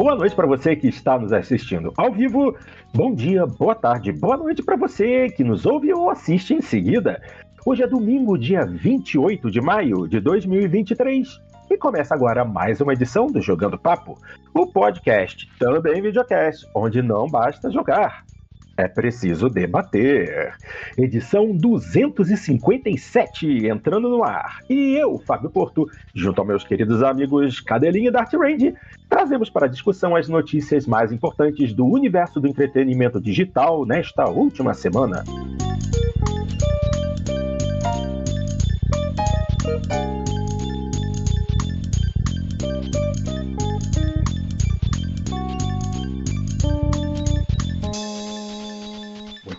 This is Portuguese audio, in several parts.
boa noite para você que está nos assistindo ao vivo. Bom dia, boa tarde, boa noite para você que nos ouve ou assiste em seguida. Hoje é domingo, dia 28 de maio de 2023. E começa agora mais uma edição do Jogando Papo, o podcast, também videocast, onde não basta jogar, é preciso debater. Edição 257 entrando no ar. E eu, Fábio Porto, junto aos meus queridos amigos Cadelinha e Dart Range, trazemos para discussão as notícias mais importantes do universo do entretenimento digital nesta última semana.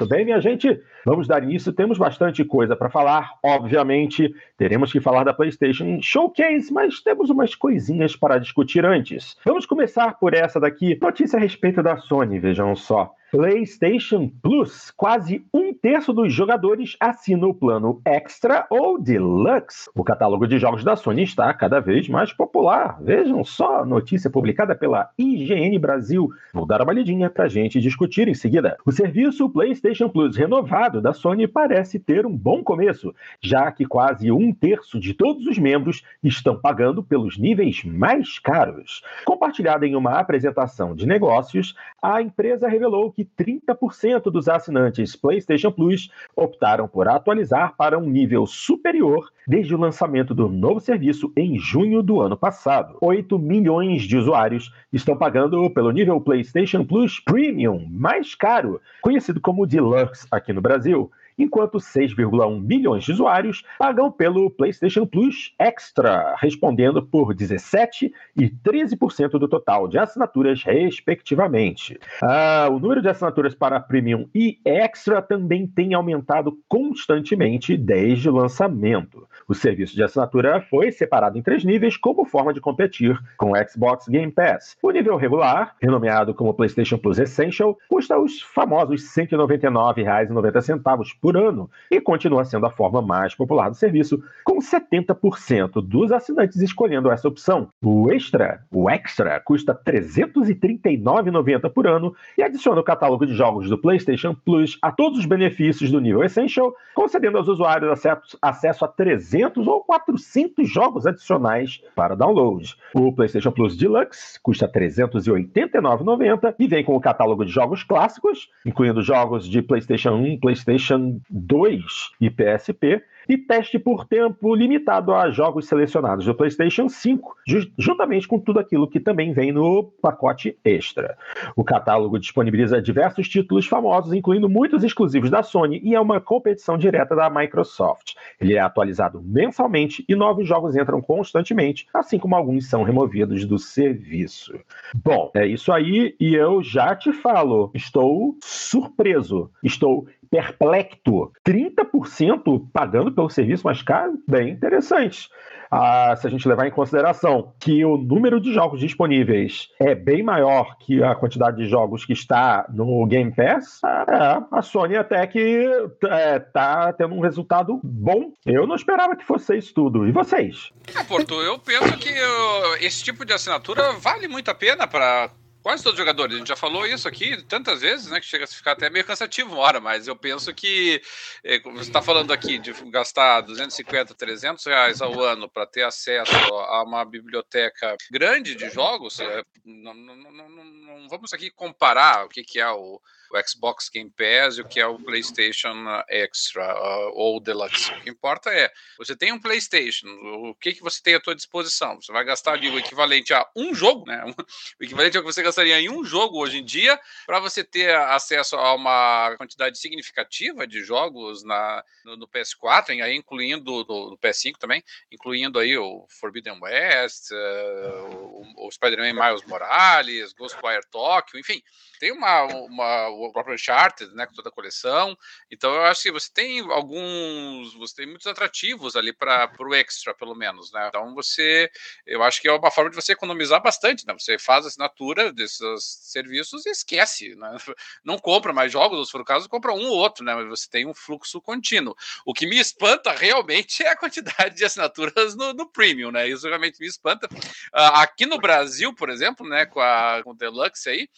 Muito bem, minha gente, vamos dar início. Temos bastante coisa para falar. Obviamente, teremos que falar da PlayStation Showcase, mas temos umas coisinhas para discutir antes. Vamos começar por essa daqui. Notícia a respeito da Sony, vejam só. PlayStation Plus, quase um terço dos jogadores assina o plano Extra ou Deluxe. O catálogo de jogos da Sony está cada vez mais popular. Vejam só, notícia publicada pela IGN Brasil. Vou dar uma lidinha para a gente discutir em seguida. O serviço PlayStation Plus renovado da Sony parece ter um bom começo, já que quase um terço de todos os membros estão pagando pelos níveis mais caros. Compartilhada em uma apresentação de negócios, a empresa revelou que que 30% dos assinantes PlayStation Plus optaram por atualizar para um nível superior desde o lançamento do novo serviço em junho do ano passado. 8 milhões de usuários estão pagando pelo nível PlayStation Plus Premium mais caro, conhecido como Deluxe aqui no Brasil Brasil enquanto 6,1 milhões de usuários pagam pelo PlayStation Plus Extra, respondendo por 17% e 13% do total de assinaturas, respectivamente. Ah, o número de assinaturas para Premium e Extra também tem aumentado constantemente desde o lançamento. O serviço de assinatura foi separado em três níveis como forma de competir com o Xbox Game Pass. O nível regular, renomeado como PlayStation Plus Essential, custa os famosos R$ 199,90 por ano e continua sendo a forma mais popular do serviço, com 70% dos assinantes escolhendo essa opção. O Extra, o Extra, custa R$ 339,90 por ano e adiciona o catálogo de jogos do PlayStation Plus a todos os benefícios do nível Essential, concedendo aos usuários acesso a 300 ou 400 jogos adicionais para download. O PlayStation Plus Deluxe custa R$ 389,90 e vem com o catálogo de jogos clássicos, incluindo jogos de PlayStation 1, PlayStation 2 e PSP, e teste por tempo limitado a jogos selecionados do PlayStation 5, juntamente com tudo aquilo que também vem no pacote extra. O catálogo disponibiliza diversos títulos famosos, incluindo muitos exclusivos da Sony, e é uma competição direta da Microsoft. Ele é atualizado mensalmente e novos jogos entram constantemente, assim como alguns são removidos do serviço. Bom, é isso aí, e eu já te falo, estou surpreso, estou perplexo. 30% pagando pelo serviço mais caro? Bem interessante. Ah, se a gente levar em consideração que o número de jogos disponíveis é bem maior que a quantidade de jogos que está no Game Pass, é, a Sony até que é, tá tendo um resultado bom. Eu não esperava que fosse isso tudo. E vocês? É, Porto, eu penso que uh, esse tipo de assinatura vale muito a pena para Quase todos os jogadores, a gente já falou isso aqui tantas vezes, né? Que chega a ficar até meio cansativo uma hora, mas eu penso que é, você está falando aqui de gastar 250, 300 reais ao ano para ter acesso a uma biblioteca grande de jogos. É, não, não, não, não, vamos aqui comparar o que, que é o, o Xbox Game Pass e o que é o PlayStation Extra uh, ou Deluxe. O que importa é, você tem um PlayStation, o que, que você tem à sua disposição? Você vai gastar ali o equivalente a um jogo, né? O equivalente ao que você gastaria em um jogo hoje em dia, para você ter acesso a uma quantidade significativa de jogos na, no, no PS4, aí incluindo no, PS5 também, incluindo aí o Forbidden West, uh, o, o Spider-Man Miles Morales, Ghostwire Tokyo, enfim, tem uma, uma o próprio Uncharted, né, com toda a coleção. Então eu acho que você tem alguns, você tem muitos atrativos ali para o extra, pelo menos, né? Então você, eu acho que é uma forma de você economizar bastante, né? Você faz a assinatura desses serviços e esquece, né? Não compra mais jogos, ou se for o caso, compra um ou outro, né? Mas você tem um fluxo contínuo. O que me espanta realmente é a quantidade de assinaturas no, no Premium, né? Isso realmente me espanta. Uh, aqui no Brasil, por exemplo, né, com a com o Deluxe aí,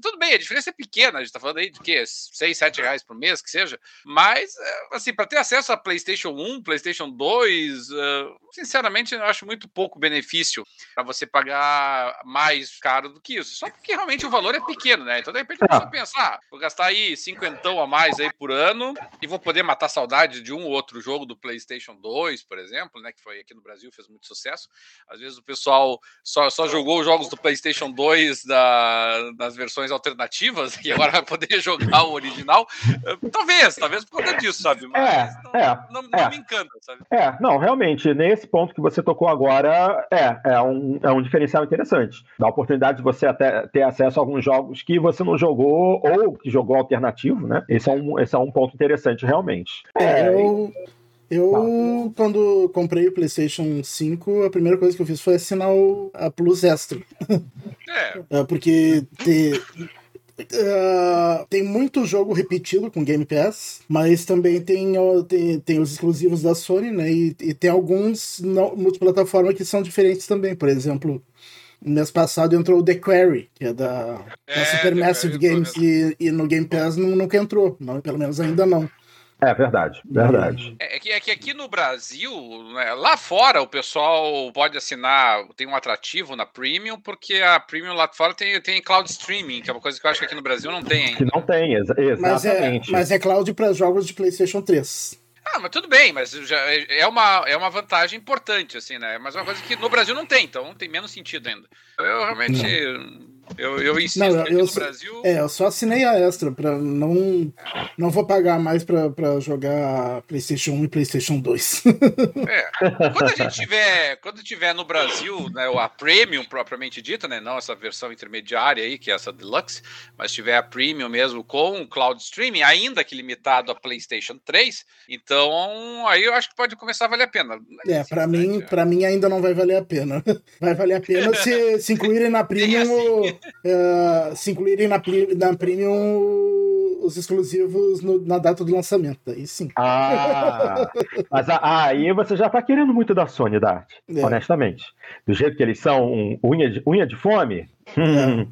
tudo bem, a diferença é pequena, a gente tá falando aí de quê? 6, 7 reais por mês, que seja. Mas, é, assim, para ter acesso a PlayStation 1, PlayStation 2, uh, sinceramente, eu acho muito pouco benefício para você pagar mais caro do que isso. Só porque realmente o valor é pequeno, né? Então, de repente, a pessoa pensar, ah, vou gastar aí cinquentão a mais aí por ano e vou poder matar saudade de um ou outro jogo do PlayStation 2, por exemplo, né? Que foi aqui no Brasil, fez muito sucesso. Às vezes o pessoal só, só jogou os jogos do PlayStation 2 da, das versões alternativas e agora vai poder jogar o original. Eh, talvez, talvez por conta disso, sabe? Mas é, não, é, não, não é. me encanta, sabe? É, não, realmente, nesse ponto que você tocou agora, é, é um, é um diferencial interessante. Dá a oportunidade de você até ter acesso a alguns jogos que você não jogou ou que jogou alternativo, né? Esse é um, esse é um ponto interessante, realmente. É, eu. Eu, quando comprei o PlayStation 5, a primeira coisa que eu fiz foi assinar o, a Plus Extra. É. é porque te, Uh, tem muito jogo repetido com Game Pass, mas também tem, tem, tem os exclusivos da Sony, né? E, e tem alguns não, multiplataforma que são diferentes também. Por exemplo, no mês passado entrou o The Quarry, que é da, é, da Supermassive Games, e, e, no Game Pass nunca entrou, não, pelo menos ainda não. É verdade, verdade. É, é, que, é que aqui no Brasil, né, lá fora, o pessoal pode assinar, tem um atrativo na Premium, porque a Premium lá fora tem, tem cloud streaming, que é uma coisa que eu acho que aqui no Brasil não tem ainda. Que não tem, ex exatamente. Mas é, mas é cloud para jogos de PlayStation 3. Ah, mas tudo bem, mas já é, é uma, é uma vantagem importante, assim, né? Mas é uma coisa que no Brasil não tem, então tem menos sentido ainda. Eu realmente. Não. Eu, eu insisto não, eu, no Brasil. É, eu só assinei a extra para não não vou pagar mais para jogar PlayStation 1 e PlayStation 2. é. Quando a gente tiver, quando tiver no Brasil, né, a Premium propriamente dita, né, não essa versão intermediária aí, que é essa Deluxe, mas tiver a Premium mesmo com Cloud Streaming, ainda que limitado a PlayStation 3, então aí eu acho que pode começar a valer a pena. É, para mim, para mim ainda não vai valer a pena. Vai valer a pena se, se incluírem na Premium assim uh, se incluírem na, na Premium os exclusivos no, na data do lançamento. Aí sim. Ah, mas ah, aí você já tá querendo muito da Sony, Dart. É. Honestamente. Do jeito que eles são um, unha, de, unha de fome. Hum,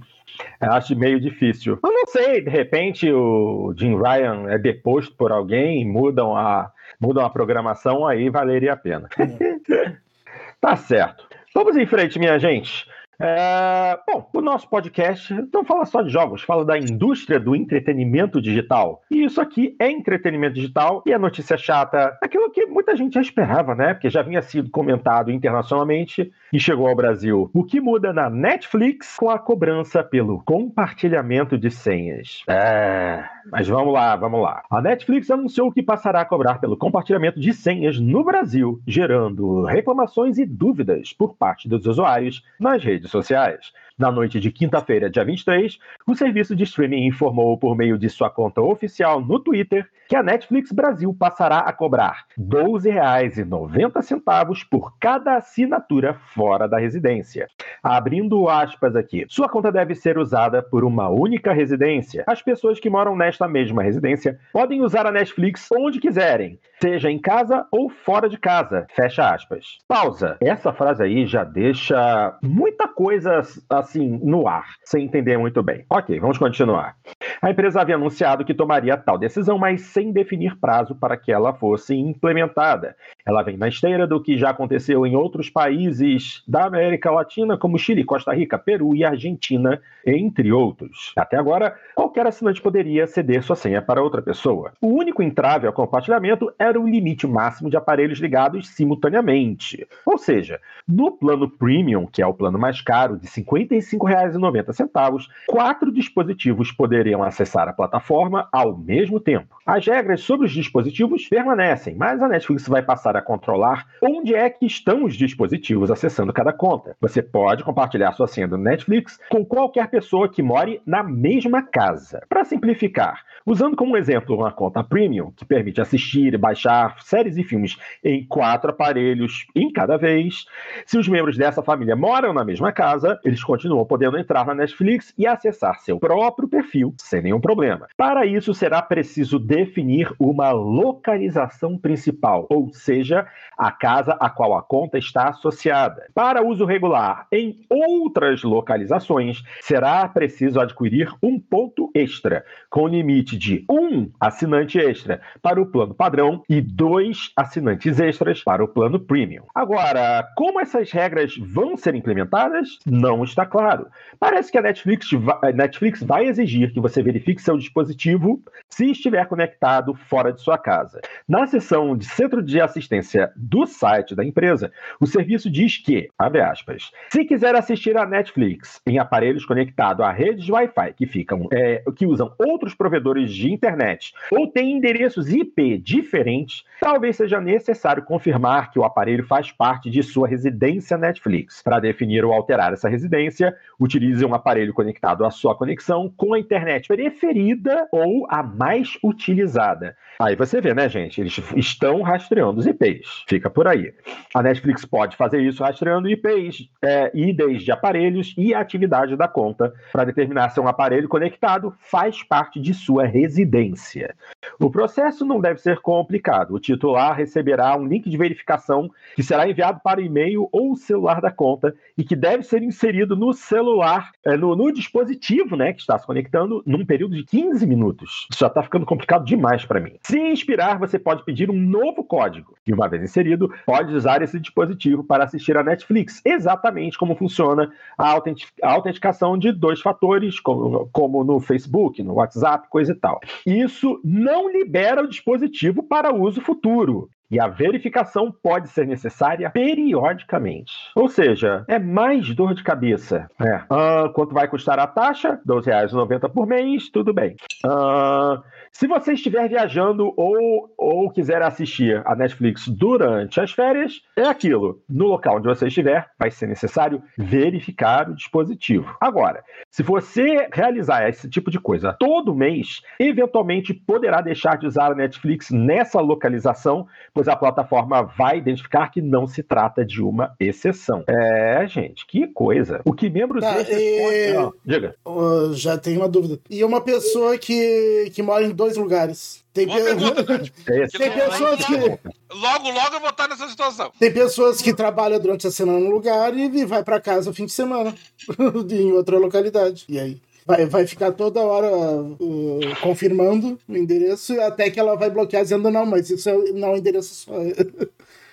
é. Acho meio difícil. Eu não sei, de repente o Jim Ryan é deposto por alguém, mudam a, mudam a programação, aí valeria a pena. É. tá certo. Vamos em frente, minha gente. É, bom, o nosso podcast não fala só de jogos, fala da indústria do entretenimento digital. E isso aqui é entretenimento digital e a notícia chata, aquilo que muita gente já esperava, né? Porque já vinha sido comentado internacionalmente e chegou ao Brasil. O que muda na Netflix com a cobrança pelo compartilhamento de senhas? É, mas vamos lá, vamos lá. A Netflix anunciou que passará a cobrar pelo compartilhamento de senhas no Brasil, gerando reclamações e dúvidas por parte dos usuários nas redes sociais. Na noite de quinta-feira, dia 23, o serviço de streaming informou por meio de sua conta oficial no Twitter que a Netflix Brasil passará a cobrar R$ 12,90 por cada assinatura fora da residência. Abrindo aspas aqui, sua conta deve ser usada por uma única residência. As pessoas que moram nesta mesma residência podem usar a Netflix onde quiserem, seja em casa ou fora de casa. Fecha aspas. Pausa. Essa frase aí já deixa muita coisa assim no ar, sem entender muito bem. Ok, vamos continuar. A empresa havia anunciado que tomaria tal decisão, mas sem definir prazo para que ela fosse implementada. Ela vem na esteira do que já aconteceu em outros países da América Latina, como Chile, Costa Rica, Peru e Argentina, entre outros. Até agora, qualquer assinante poderia ceder sua senha para outra pessoa. O único entrave ao compartilhamento era o limite máximo de aparelhos ligados simultaneamente. Ou seja, no plano Premium, que é o plano mais caro, de R$ 55,90, quatro dispositivos poderiam acessar a plataforma ao mesmo tempo. As regras sobre os dispositivos permanecem, mas a Netflix vai passar para controlar onde é que estão os dispositivos acessando cada conta. Você pode compartilhar sua senha do Netflix com qualquer pessoa que more na mesma casa. Para simplificar, usando como exemplo uma conta premium, que permite assistir e baixar séries e filmes em quatro aparelhos em cada vez, se os membros dessa família moram na mesma casa, eles continuam podendo entrar na Netflix e acessar seu próprio perfil sem nenhum problema. Para isso, será preciso definir uma localização principal, ou seja, a casa a qual a conta está associada. Para uso regular em outras localizações, será preciso adquirir um ponto extra, com limite de um assinante extra para o plano padrão e dois assinantes extras para o plano premium. Agora, como essas regras vão ser implementadas? Não está claro. Parece que a Netflix, a Netflix vai exigir que você verifique seu dispositivo se estiver conectado fora de sua casa. Na seção de centro de assistência do site da empresa, o serviço diz que, abre aspas, se quiser assistir a Netflix em aparelhos conectados a redes de Wi-Fi que ficam, é, que usam outros provedores de internet ou têm endereços IP diferentes, talvez seja necessário confirmar que o aparelho faz parte de sua residência Netflix. Para definir ou alterar essa residência, utilize um aparelho conectado à sua conexão com a internet preferida ou a mais utilizada. Aí você vê, né, gente? Eles estão rastreando os IPs. Fica por aí. A Netflix pode fazer isso rastreando IPs, é, IDs de aparelhos e a atividade da conta para determinar se um aparelho conectado faz parte de sua residência. O processo não deve ser complicado. O titular receberá um link de verificação que será enviado para o e-mail ou celular da conta e que deve ser inserido no celular, é, no, no dispositivo né, que está se conectando, num período de 15 minutos. Isso já está ficando complicado demais para mim. Se inspirar, você pode pedir um novo código. Uma vez inserido, pode usar esse dispositivo para assistir a Netflix. Exatamente como funciona a, autenticação de dois fatores, como, como no Facebook, no WhatsApp, coisa e tal. Isso não libera o dispositivo para uso futuro e a verificação pode ser necessária periodicamente. Ou seja, é mais dor de cabeça. É. Ah, quanto vai custar a taxa? R$ 12,90 por mês, tudo bem. Ah, se você estiver viajando ou, ou quiser assistir a Netflix durante as férias, é aquilo. No local onde você estiver, vai ser necessário verificar o dispositivo. Agora, se você realizar esse tipo de coisa todo mês, eventualmente poderá deixar de usar a Netflix nessa localização, pois a plataforma vai identificar que não se trata de uma exceção. É, gente, que coisa. O que membros tá, e... Não, diga. Uh, já tenho uma dúvida. E uma pessoa que, que mora em dois lugares. Tem, pe... tem pessoas que. Logo, logo eu vou estar nessa situação. Tem pessoas que trabalham durante a semana no lugar e vai para casa no fim de semana, em outra localidade. E aí? Vai, vai ficar toda hora uh, confirmando o endereço até que ela vai bloquear dizendo não, mas isso não é o endereço só.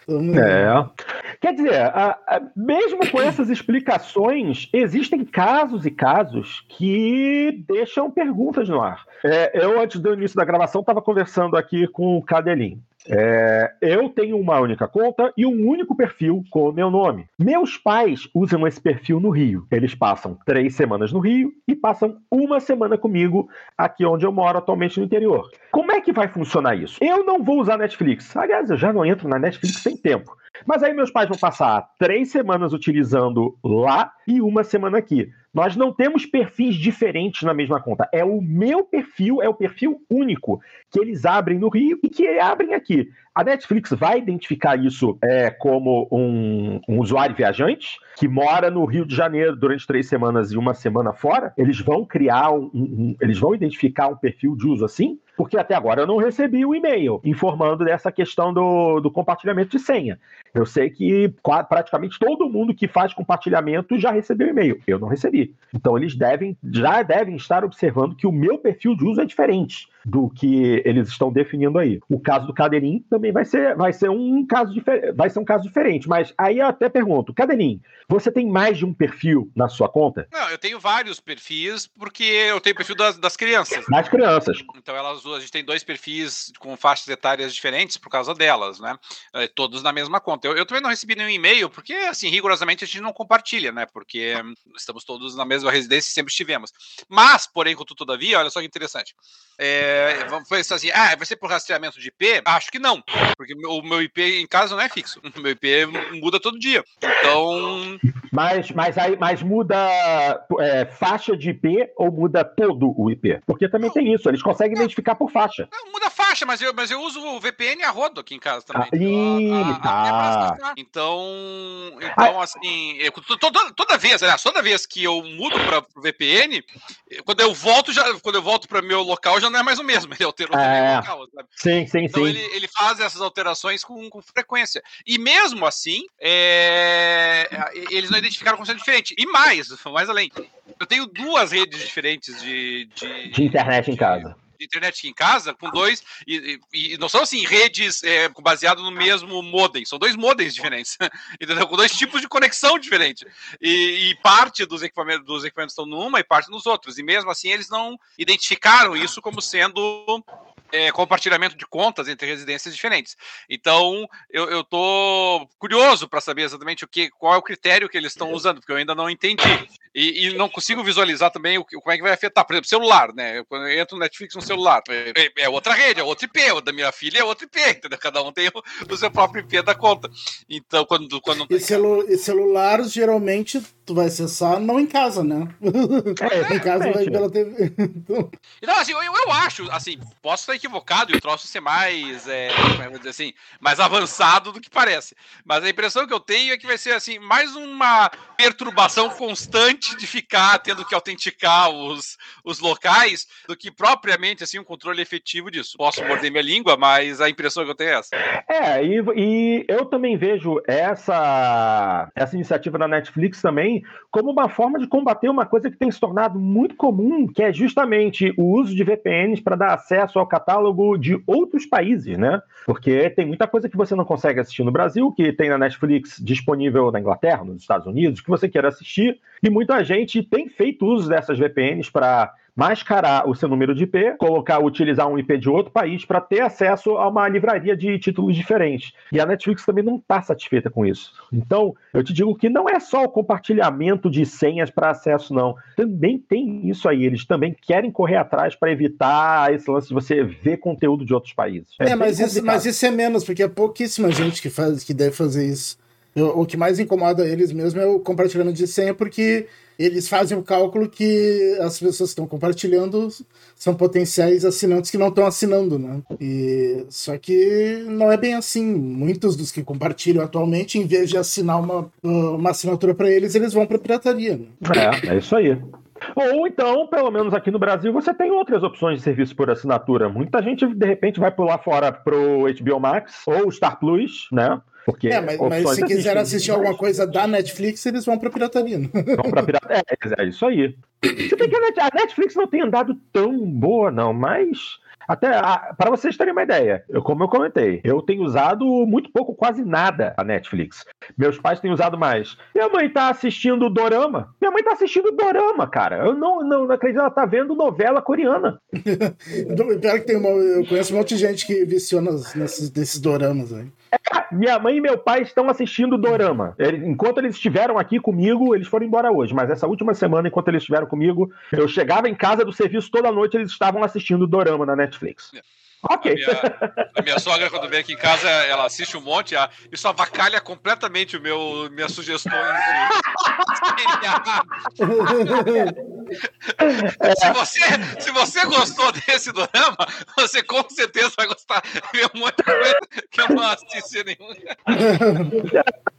É. Quer dizer, a, a, mesmo com essas explicações, existem casos e casos que deixam perguntas no ar. É, eu, antes do início da gravação, estava conversando aqui com o Cadelin. É, eu tenho uma única conta e um único perfil com o meu nome. Meus pais usam esse perfil no Rio. Eles passam três semanas no Rio e passam uma semana comigo aqui onde eu moro atualmente no interior. Como é que vai funcionar isso? Eu não vou usar Netflix. Aliás, eu já não entro na Netflix sem tempo. Mas aí meus pais vão passar três semanas utilizando lá e uma semana aqui. Nós não temos perfis diferentes na mesma conta. É o meu perfil, é o perfil único que eles abrem no Rio e que abrem aqui. A Netflix vai identificar isso é, como um, um, usuário viajante que mora no Rio de Janeiro durante três semanas e uma semana fora. Eles vão criar um, um eles vão identificar um perfil de uso assim porque até agora eu não recebi o um e-mail informando dessa questão do, do compartilhamento de senha. Eu sei que praticamente todo mundo que faz compartilhamento já recebeu e-mail. Eu não recebi. Então eles devem, já devem estar observando que o meu perfil de uso é diferente do que eles estão definindo aí. O caso do Cadenim também vai ser, vai ser um caso vai ser um caso diferente, mas aí eu até pergunto, Cadenim, você tem mais de um perfil na sua conta? Não, eu tenho vários perfis porque eu tenho perfil das, das crianças. Das crianças. Então elas a gente tem dois perfis com faixas etárias diferentes por causa delas, né? É, todos na mesma conta. Eu, eu também não recebi nenhum e-mail, porque, assim, rigorosamente a gente não compartilha, né? Porque estamos todos na mesma residência e sempre estivemos. Mas, porém, contudo, todavia, olha só que interessante. É, foi assim, ah, vai ser por rastreamento de IP? Acho que não, porque o meu IP em casa não é fixo. O meu IP muda todo dia. Então. Mas, mas aí mas muda é, faixa de IP ou muda todo o IP? Porque também tem isso, eles conseguem identificar por faixa. Não, muda faixa, mas eu, mas eu uso o VPN a rodo aqui em casa também. Ah, então, a, a, tá. então, então assim, eu, toda, toda vez, aliás, toda vez que eu mudo para o VPN, quando eu volto, já, quando eu volto para meu local, já não é mais o mesmo. Ele alterou é, o local, sabe? Sim, sim, então, sim. Ele, ele faz essas alterações com, com frequência. E mesmo assim, é, eles não identificaram como sendo diferente. E mais, mais além, eu tenho duas redes diferentes de, de, de internet em casa de internet em casa com dois e, e, e não são assim redes é, baseado no mesmo modem, são dois modems diferentes, entendeu? Com dois tipos de conexão diferentes e, e, parte dos equipamentos dos equipamentos estão numa e parte nos outros. E mesmo assim eles não identificaram isso como sendo é, compartilhamento de contas entre residências diferentes. Então, eu, eu tô curioso para saber exatamente o que, qual é o critério que eles estão usando, porque eu ainda não entendi. E, e, não consigo visualizar também o, como é que vai afetar, por exemplo, celular, né? Quando eu entro no Netflix no celular, é, é, é outra rede, é outro IP, o da minha filha é outro IP, entendeu? Cada um tem o, o seu próprio IP da conta. Então, quando. quando e, celu e celular, geralmente, tu vai acessar não em casa, né? É, em casa vai pela TV. então, assim, eu, eu acho, assim, posso estar equivocado e o troço ser mais, é, como dizer assim, mais avançado do que parece. Mas a impressão que eu tenho é que vai ser, assim, mais uma perturbação constante de ficar tendo que autenticar os, os locais do que propriamente, assim, um controle efetivo disso. Posso morder minha língua, mas a impressão que eu tenho é essa. É, e, e eu também vejo essa, essa iniciativa da Netflix também como uma forma de combater uma coisa que tem se tornado muito comum, que é justamente o uso de VPNs para dar acesso ao catálogo de outros países, né? Porque tem muita coisa que você não consegue assistir no Brasil, que tem na Netflix disponível na Inglaterra, nos Estados Unidos, que você queira assistir, e muita gente tem feito uso dessas VPNs para mascarar o seu número de IP, colocar, utilizar um IP de outro país para ter acesso a uma livraria de títulos diferentes. E a Netflix também não está satisfeita com isso. Então, eu te digo que não é só o compartilhamento de senhas para acesso, não. Também tem isso aí. Eles também querem correr atrás para evitar esse lance de você ver conteúdo de outros países. É, é mas, isso, mas isso é menos, porque é pouquíssima gente que, faz, que deve fazer isso. O que mais incomoda eles mesmo é o compartilhamento de senha, porque eles fazem o cálculo que as pessoas que estão compartilhando são potenciais assinantes que não estão assinando, né? E, só que não é bem assim. Muitos dos que compartilham atualmente, em vez de assinar uma, uma assinatura para eles, eles vão para pirataria. Né? É, é isso aí. Ou então, pelo menos aqui no Brasil, você tem outras opções de serviço por assinatura. Muita gente, de repente, vai pular fora pro HBO Max ou Star Plus, né? Porque é, mas, mas se quiser assistir alguma coisa da Netflix, eles vão pra pirataria. Né? Vão pra pirataria. É, é isso aí. Se bem que a Netflix não tem andado tão boa, não, mas até para vocês terem uma ideia, eu, como eu comentei, eu tenho usado muito pouco, quase nada a Netflix. Meus pais têm usado mais. Minha mãe tá assistindo Dorama. Minha mãe tá assistindo Dorama, cara. Eu não, não, não acredito, ela tá vendo novela coreana. Pior que tem uma, eu conheço um monte de gente que viciou nesses, nesses doramas aí. Minha mãe e meu pai estão assistindo Dorama. Enquanto eles estiveram aqui comigo, eles foram embora hoje. Mas essa última semana, enquanto eles estiveram comigo, eu chegava em casa do serviço toda noite, eles estavam assistindo Dorama na Netflix. Ok. A minha, a minha, sogra, quando vem aqui em casa, ela assiste um monte, a, isso avacalha completamente o meu, minhas sugestões de... se, você, se você gostou desse drama, você com certeza vai gostar de muita coisa que eu não assisti nenhuma.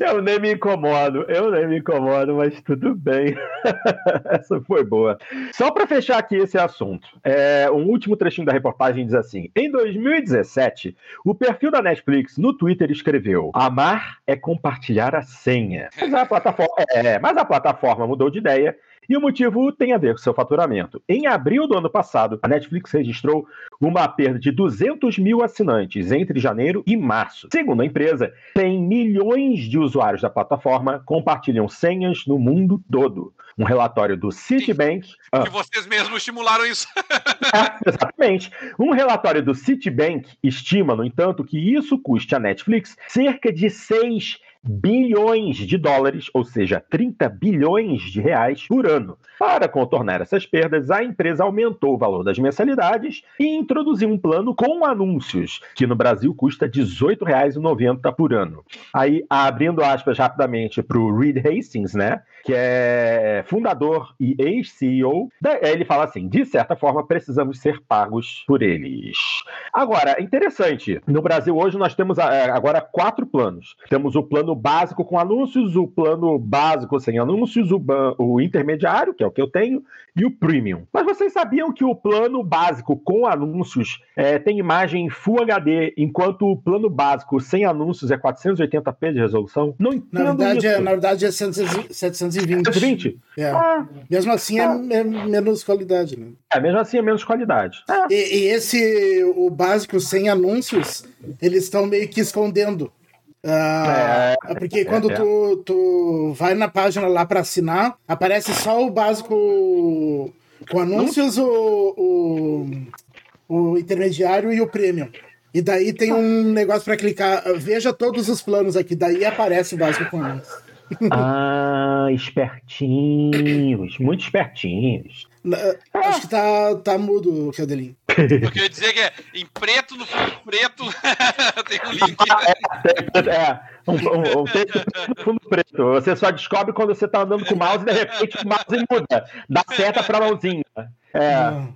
Eu nem me incomodo, eu nem me incomodo, mas tudo bem. Essa foi boa. Só para fechar aqui esse assunto, é, um último trechinho da reportagem diz assim: em 2017, o perfil da Netflix no Twitter escreveu: Amar é compartilhar a senha. Mas a plataforma, é, mas a plataforma mudou de ideia e o motivo tem a ver com seu faturamento. Em abril do ano passado, a Netflix registrou uma perda de 200 mil assinantes entre janeiro e março. Segundo a empresa, tem milhões de usuários da plataforma compartilham senhas no mundo todo. Um relatório do Citibank. Ah, que vocês mesmos estimularam isso. é, exatamente. Um relatório do Citibank estima, no entanto, que isso custe à Netflix cerca de 6 bilhões de dólares, ou seja, 30 bilhões de reais por ano. Para contornar essas perdas, a empresa aumentou o valor das mensalidades e introduziu um plano com anúncios, que no Brasil custa R$ 18,90 por ano. Aí, abrindo aspas rapidamente para o Reed Hastings, né? que é fundador e ex-CEO, ele fala assim: de certa forma, precisamos ser pagos por eles. Agora, é interessante, no Brasil hoje nós temos é, agora quatro planos. Temos o plano básico com anúncios, o plano básico sem anúncios, o, o intermediário, que é o que eu tenho, e o premium. Mas vocês sabiam que o plano básico com anúncios é, tem imagem Full HD, enquanto o plano básico sem anúncios é 480p de resolução? Não entendo na verdade, é, isso. Na verdade é 720. 720? É. Ah, mesmo assim é, ah. é, menos qualidade, né? É, mesmo assim é menos qualidade. E, e, esse, o básico sem anúncios, eles estão meio que escondendo. Ah, é, porque quando é, tu, tu vai na página lá para assinar, aparece só o básico com anúncios, o, o, o intermediário e o premium. E daí tem um negócio para clicar, veja todos os planos aqui, daí aparece o básico com anúncios. Ah, espertinhos, muito espertinhos. Acho que tá, tá mudo, Cadelinho. Eu queria dizer que é em preto, no fundo preto, tem um link. É, é um, um, um texto no fundo preto. Você só descobre quando você tá andando com o mouse e de repente o mouse muda. Dá seta pra mãozinha. É. Ah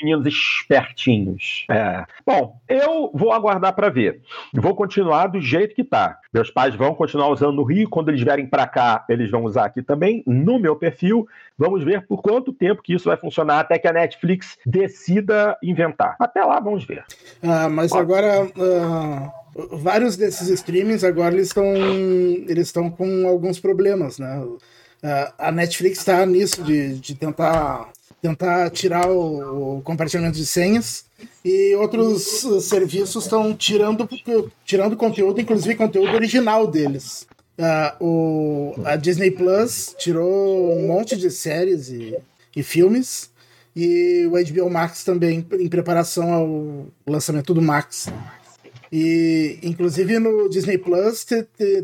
meninos espertinhos. É. Bom, eu vou aguardar para ver. Vou continuar do jeito que tá. Meus pais vão continuar usando no Rio. Quando eles vierem para cá, eles vão usar aqui também, no meu perfil. Vamos ver por quanto tempo que isso vai funcionar até que a Netflix decida inventar. Até lá, vamos ver. Ah, mas agora. Uh vários desses streamings agora eles estão eles estão com alguns problemas, né? Uh, a Netflix está nisso de, de tentar tentar tirar o, compartilhamento de senhas e outros serviços estão tirando tirando conteúdo, inclusive conteúdo original deles. Uh, o, a Disney Plus tirou um monte de séries e, e filmes e o HBO Max também em preparação ao lançamento do Max. E, inclusive, no Disney Plus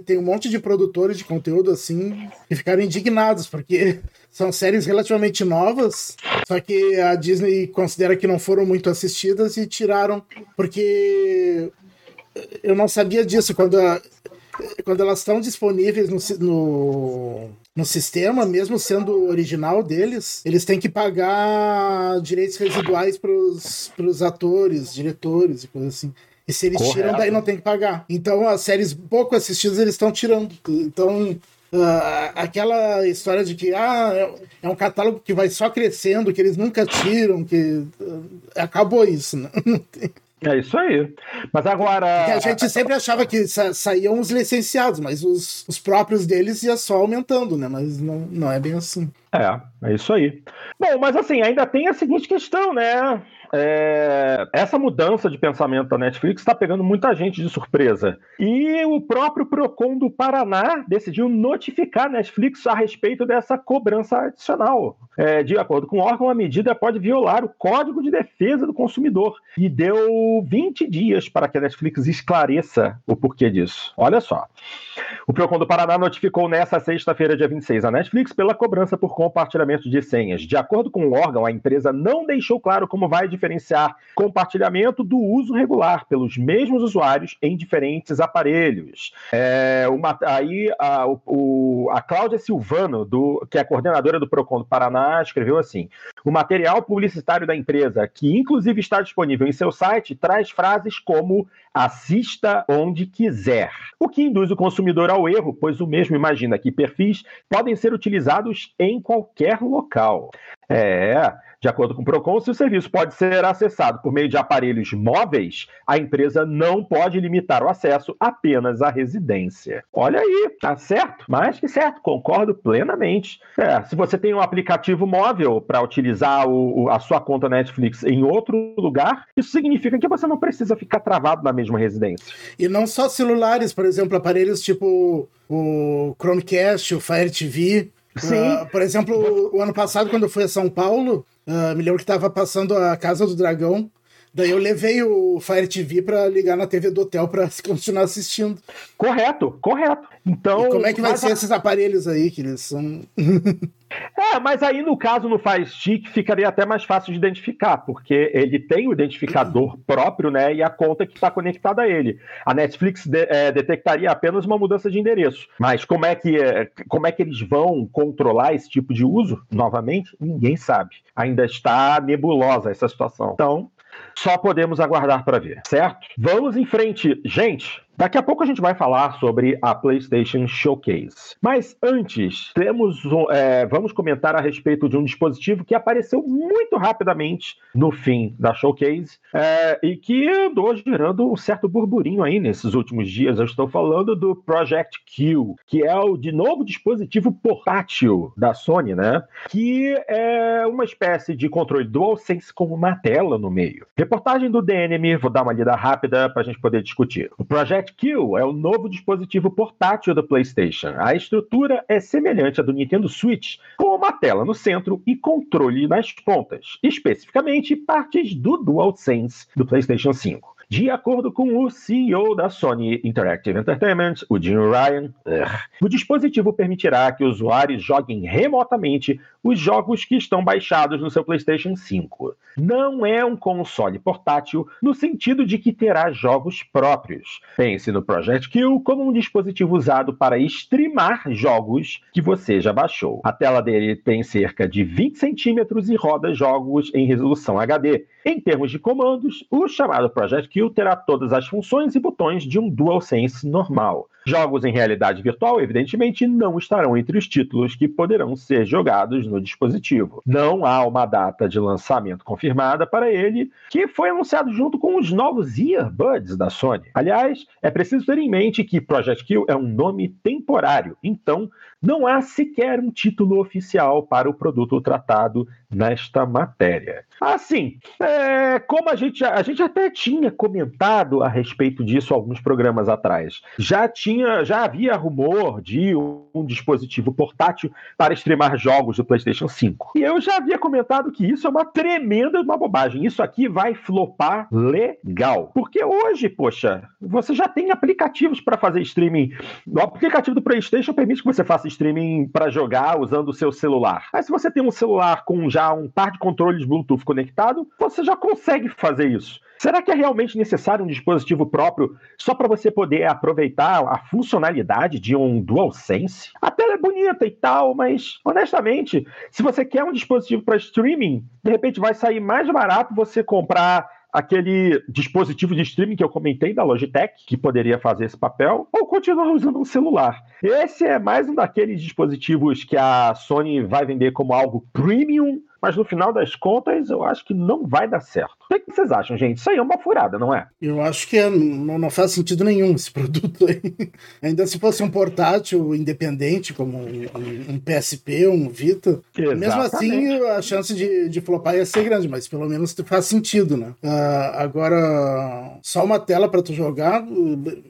tem um monte de produtores de conteúdo assim que ficaram indignados, porque são séries relativamente novas, só que a Disney considera que não foram muito assistidas e tiraram, porque eu não sabia disso. Quando, a, quando elas estão disponíveis no, no, no sistema, mesmo sendo original deles, eles têm que pagar direitos residuais para os atores, diretores e coisas assim. E se eles Correto. tiram, daí não tem que pagar. Então, as séries pouco assistidas eles estão tirando. Então, uh, aquela história de que ah, é, é um catálogo que vai só crescendo, que eles nunca tiram, que uh, acabou isso, né? É isso aí. Mas agora. Porque a gente sempre achava que sa saíam os licenciados, mas os, os próprios deles ia só aumentando, né? Mas não, não é bem assim. É, é isso aí. Bom, mas assim, ainda tem a seguinte questão, né? É, essa mudança de pensamento da Netflix está pegando muita gente de surpresa. E o próprio Procon do Paraná decidiu notificar a Netflix a respeito dessa cobrança adicional. É, de acordo com o órgão, a medida pode violar o Código de Defesa do Consumidor e deu 20 dias para que a Netflix esclareça o porquê disso. Olha só. O Procon do Paraná notificou nesta sexta-feira, dia 26, a Netflix pela cobrança por compartilhamento de senhas. De acordo com o órgão, a empresa não deixou claro como vai diferenciar compartilhamento do uso regular pelos mesmos usuários em diferentes aparelhos. É, uma, aí a, o, a Cláudia Silvano, do, que é coordenadora do PROCON do Paraná, escreveu assim: o material publicitário da empresa, que inclusive está disponível em seu site, traz frases como assista onde quiser, o que induz o consumidor ao erro, pois o mesmo imagina que perfis podem ser utilizados em qualquer local. É, de acordo com o Procon, se o serviço pode ser acessado por meio de aparelhos móveis, a empresa não pode limitar o acesso apenas à residência. Olha aí, tá certo? Mais que certo, concordo plenamente. É, se você tem um aplicativo móvel para utilizar o, a sua conta Netflix em outro lugar, isso significa que você não precisa ficar travado na mesma residência. E não só celulares, por exemplo, aparelhos tipo o Chromecast, o Fire TV. Sim. Uh, por exemplo, o ano passado, quando eu fui a São Paulo, Uh, me lembro que estava passando a Casa do Dragão. Daí eu levei o Fire TV para ligar na TV do hotel para continuar assistindo. Correto, correto. Então. E como é que vai ser a... esses aparelhos aí que eles são? é, mas aí no caso no Fire Stick ficaria até mais fácil de identificar, porque ele tem o identificador próprio, né, e a conta que está conectada a ele. A Netflix de, é, detectaria apenas uma mudança de endereço. Mas como é que é, como é que eles vão controlar esse tipo de uso? Novamente, ninguém sabe. Ainda está nebulosa essa situação. Então, só podemos aguardar para ver, certo? Vamos em frente. Gente, Daqui a pouco a gente vai falar sobre a PlayStation Showcase. Mas antes, temos é, vamos comentar a respeito de um dispositivo que apareceu muito rapidamente no fim da Showcase é, e que andou gerando um certo burburinho aí nesses últimos dias. Eu estou falando do Project Q, que é o de novo dispositivo portátil da Sony, né? Que é uma espécie de controle DualSense com uma tela no meio. Reportagem do DNM, vou dar uma lida rápida para a gente poder discutir. O Project Q é o novo dispositivo portátil da PlayStation. A estrutura é semelhante à do Nintendo Switch, com uma tela no centro e controle nas pontas, especificamente partes do DualSense do PlayStation 5. De acordo com o CEO da Sony Interactive Entertainment, o Jim Ryan, o dispositivo permitirá que usuários joguem remotamente os jogos que estão baixados no seu PlayStation 5. Não é um console portátil no sentido de que terá jogos próprios. Pense no Project Q como um dispositivo usado para streamar jogos que você já baixou. A tela dele tem cerca de 20 centímetros e roda jogos em resolução HD. Em termos de comandos, o chamado Project Q terá todas as funções e botões de um DualSense normal. Jogos em realidade virtual, evidentemente, não estarão entre os títulos que poderão ser jogados no dispositivo. Não há uma data de lançamento confirmada para ele, que foi anunciado junto com os novos earbuds da Sony. Aliás, é preciso ter em mente que Project Q é um nome temporário, então não há sequer um título oficial para o produto tratado nesta matéria. Assim, é, como a gente, a gente até tinha comentado a respeito disso alguns programas atrás, já tinha, já havia rumor de um dispositivo portátil para streamar jogos do PlayStation 5. E eu já havia comentado que isso é uma tremenda uma bobagem. Isso aqui vai flopar legal, porque hoje, poxa, você já tem aplicativos para fazer streaming. O aplicativo do PlayStation permite que você faça streaming para jogar usando o seu celular. Mas se você tem um celular com já um par de controles Bluetooth conectado, você já consegue fazer isso. Será que é realmente necessário um dispositivo próprio só para você poder aproveitar a funcionalidade de um DualSense? A tela é bonita e tal, mas honestamente, se você quer um dispositivo para streaming, de repente vai sair mais barato você comprar aquele dispositivo de streaming que eu comentei da Logitech, que poderia fazer esse papel, ou continuar usando um celular. Esse é mais um daqueles dispositivos que a Sony vai vender como algo premium mas no final das contas eu acho que não vai dar certo. O que vocês acham, gente? Isso aí é uma furada, não é? Eu acho que é, não, não, faz sentido nenhum esse produto aí. Ainda se fosse um portátil independente, como um, um PSP, um Vita, Exatamente. mesmo assim a chance de, de flopar ia ser grande, mas pelo menos faz sentido, né? Uh, agora, só uma tela para tu jogar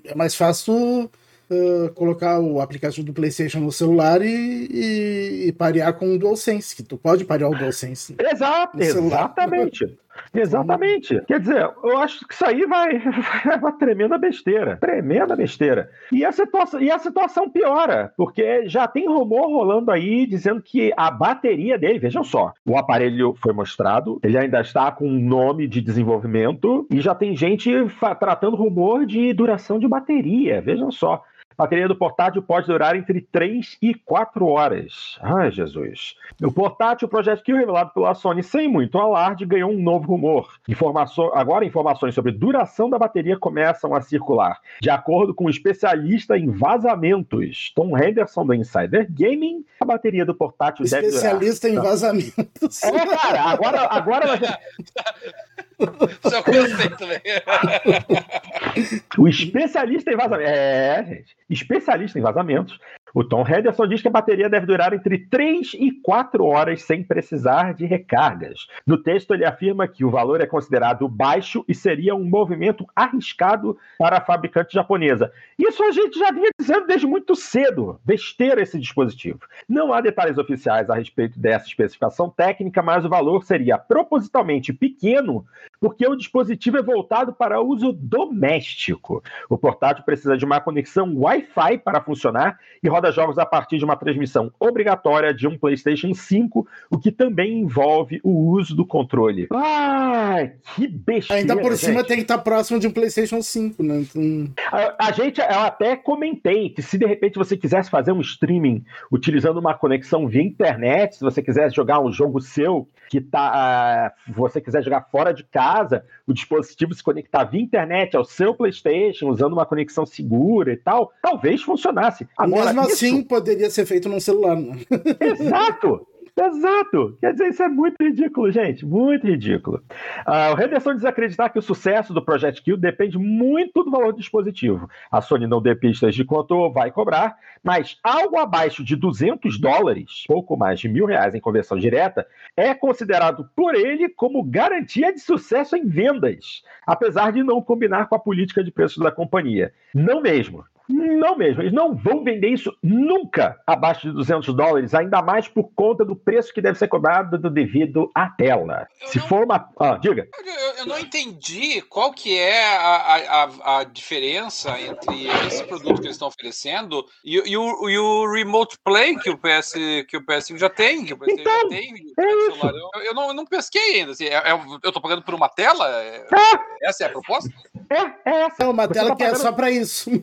é mais fácil uh, colocar o aplicativo do PlayStation no celular e, e, e, parear com o DualSense, que tu pode parear o DualSense. Exato, exatamente. Exatamente. Quer dizer, eu acho que isso aí vai, vai uma tremenda besteira. Tremenda besteira. E a, situação, e a situação piora, porque já tem rumor rolando aí dizendo que a bateria dele, vejam só, o aparelho foi mostrado, ele ainda está com um nome de desenvolvimento e já tem gente tratando rumor de duração de bateria. Vejam só. A bateria do portátil pode durar entre 3 e 4 horas. Ai, Jesus. O portátil Project Q, revelado pela Sony sem muito alarde, ganhou um novo rumor. Informaço... Agora, informações sobre duração da bateria começam a circular. De acordo com um especialista em vazamentos, Tom Henderson do Insider Gaming, a bateria do portátil especialista deve durar... Especialista em vazamentos. É, cara, agora... agora... Só gostei também. o especialista em vazamentos. É, gente. Especialista em vazamentos o Tom Henderson diz que a bateria deve durar entre 3 e 4 horas sem precisar de recargas. No texto, ele afirma que o valor é considerado baixo e seria um movimento arriscado para a fabricante japonesa. Isso a gente já vinha dizendo desde muito cedo. Besteira esse dispositivo. Não há detalhes oficiais a respeito dessa especificação técnica, mas o valor seria propositalmente pequeno porque o dispositivo é voltado para uso doméstico. O portátil precisa de uma conexão Wi-Fi para funcionar e roda jogos a partir de uma transmissão obrigatória de um PlayStation 5, o que também envolve o uso do controle. Ai, que besteira. Ainda por cima gente. tem que estar próximo de um PlayStation 5, né? Então... A, a, gente, eu até comentei que se de repente você quisesse fazer um streaming utilizando uma conexão via internet, se você quisesse jogar um jogo seu que tá, uh, você quiser jogar fora de casa, o dispositivo se conectar via internet ao seu PlayStation, usando uma conexão segura e tal, talvez funcionasse. Agora, Mesmo isso... assim, poderia ser feito num celular. Né? Exato! Exato! Quer dizer, isso é muito ridículo, gente. Muito ridículo. Uh, o Henderson diz acreditar que o sucesso do Project Q depende muito do valor do dispositivo. A Sony não deu pistas de quanto vai cobrar, mas algo abaixo de 200 dólares, pouco mais de mil reais em conversão direta, é considerado por ele como garantia de sucesso em vendas, apesar de não combinar com a política de preços da companhia. Não mesmo. Não mesmo, eles não vão vender isso nunca abaixo de 200 dólares, ainda mais por conta do preço que deve ser cobrado devido à tela. Eu Se não... for uma. Ah, diga. Eu, eu, não entendi qual que é a, a, a, diferença entre esse produto que eles estão oferecendo e, e, o, e o Remote Play que o, PS, que o PS5 já tem. Que o PS5 então, já tem é eu, eu, não, eu não pesquei ainda. Assim, é, é, eu tô pagando por uma tela? É, essa é a proposta? É, é essa. É uma tela tá que pagando... é só para isso.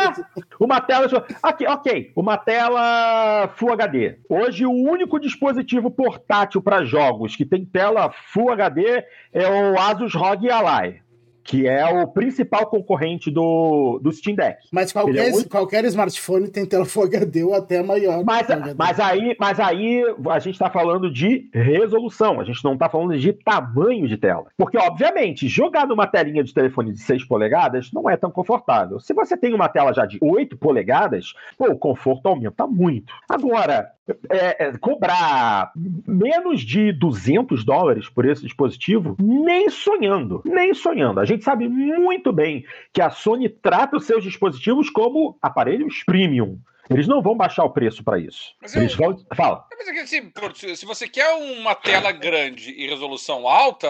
É, uma tela. Aqui, ok, uma tela Full HD. Hoje, o único dispositivo portátil para jogos que tem tela Full HD é o Asus ROG Ally que é o principal concorrente do, do Steam Deck. Mas qualquer, é muito... qualquer smartphone tem tela Full HD ou até maior. Mas, mas, aí, mas aí a gente está falando de resolução, a gente não está falando de tamanho de tela. Porque, obviamente, jogar numa telinha de telefone de 6 polegadas não é tão confortável. Se você tem uma tela já de 8 polegadas, pô, o conforto aumenta muito. Agora, é, é, cobrar menos de 200 dólares por esse dispositivo, nem sonhando, nem sonhando. A gente sabe muito bem que a Sony trata os seus dispositivos como aparelhos premium. Eles não vão baixar o preço para isso. Mas Eles eu... vão. Fala. Mas assim, se você quer uma tela grande e resolução alta,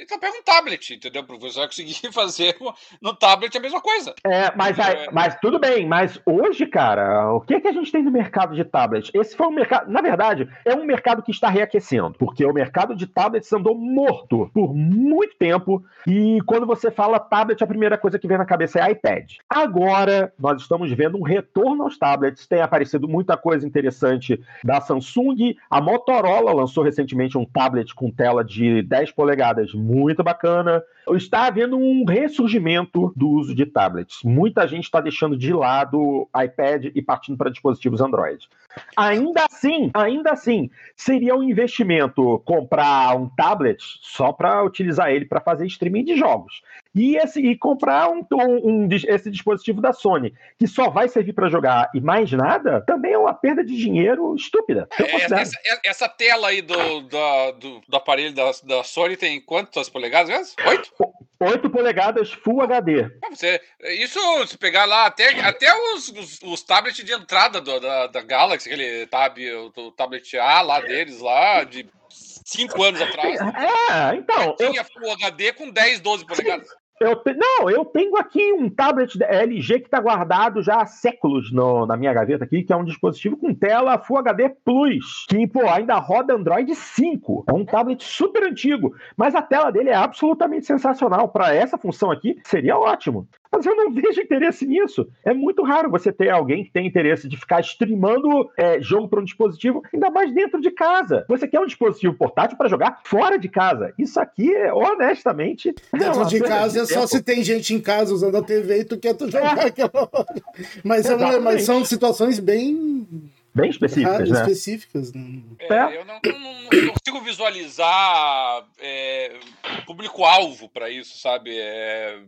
então pega um tablet, entendeu? Porque você vai conseguir fazer no tablet a mesma coisa. É, mas, aí, mas tudo bem, mas hoje, cara, o que, é que a gente tem no mercado de tablet? Esse foi um mercado. Na verdade, é um mercado que está reaquecendo, porque o mercado de tablets andou morto por muito tempo. E quando você fala tablet, a primeira coisa que vem na cabeça é iPad. Agora, nós estamos vendo um retorno aos tablets, tem aparecido muita coisa interessante da Samsung. A Motorola lançou recentemente um tablet com tela de 10 polegadas, muito bacana. Está havendo um ressurgimento do uso de tablets. Muita gente está deixando de lado iPad e partindo para dispositivos Android. Ainda assim, ainda assim, seria um investimento comprar um tablet só para utilizar ele para fazer streaming de jogos. E, esse, e comprar um, um, um, esse dispositivo da Sony, que só vai servir para jogar e mais nada, também é uma perda de dinheiro estúpida. É, essa, essa, tela aí do, do, do, do aparelho da, da, Sony tem quantas polegadas mesmo? Oito? 8 polegadas Full HD. Ah, você, isso, se pegar lá, até, até os, os, os tablets de entrada do, da, da Galaxy, aquele tab, o, tablet A lá deles, lá, de 5 anos atrás. É, então. Tinha eu... Full HD com 10, 12 polegadas. Eu te... Não, eu tenho aqui um tablet LG que está guardado já há séculos no, na minha gaveta aqui, que é um dispositivo com tela Full HD Plus, que pô, ainda roda Android 5. É um tablet super antigo, mas a tela dele é absolutamente sensacional. Para essa função aqui, seria ótimo. Mas eu não vejo interesse nisso. É muito raro você ter alguém que tem interesse de ficar streamando é, jogo para um dispositivo, ainda mais dentro de casa. Você quer um dispositivo portátil para jogar fora de casa. Isso aqui, honestamente. Dentro é de casa é só se tem gente em casa usando a TV e tu quer tu jogar é. aquela hora. Mas, é mas são situações bem bem específicas, né? específicas. Né? É, eu não, não, não, consigo visualizar é, público-alvo para isso, sabe? É,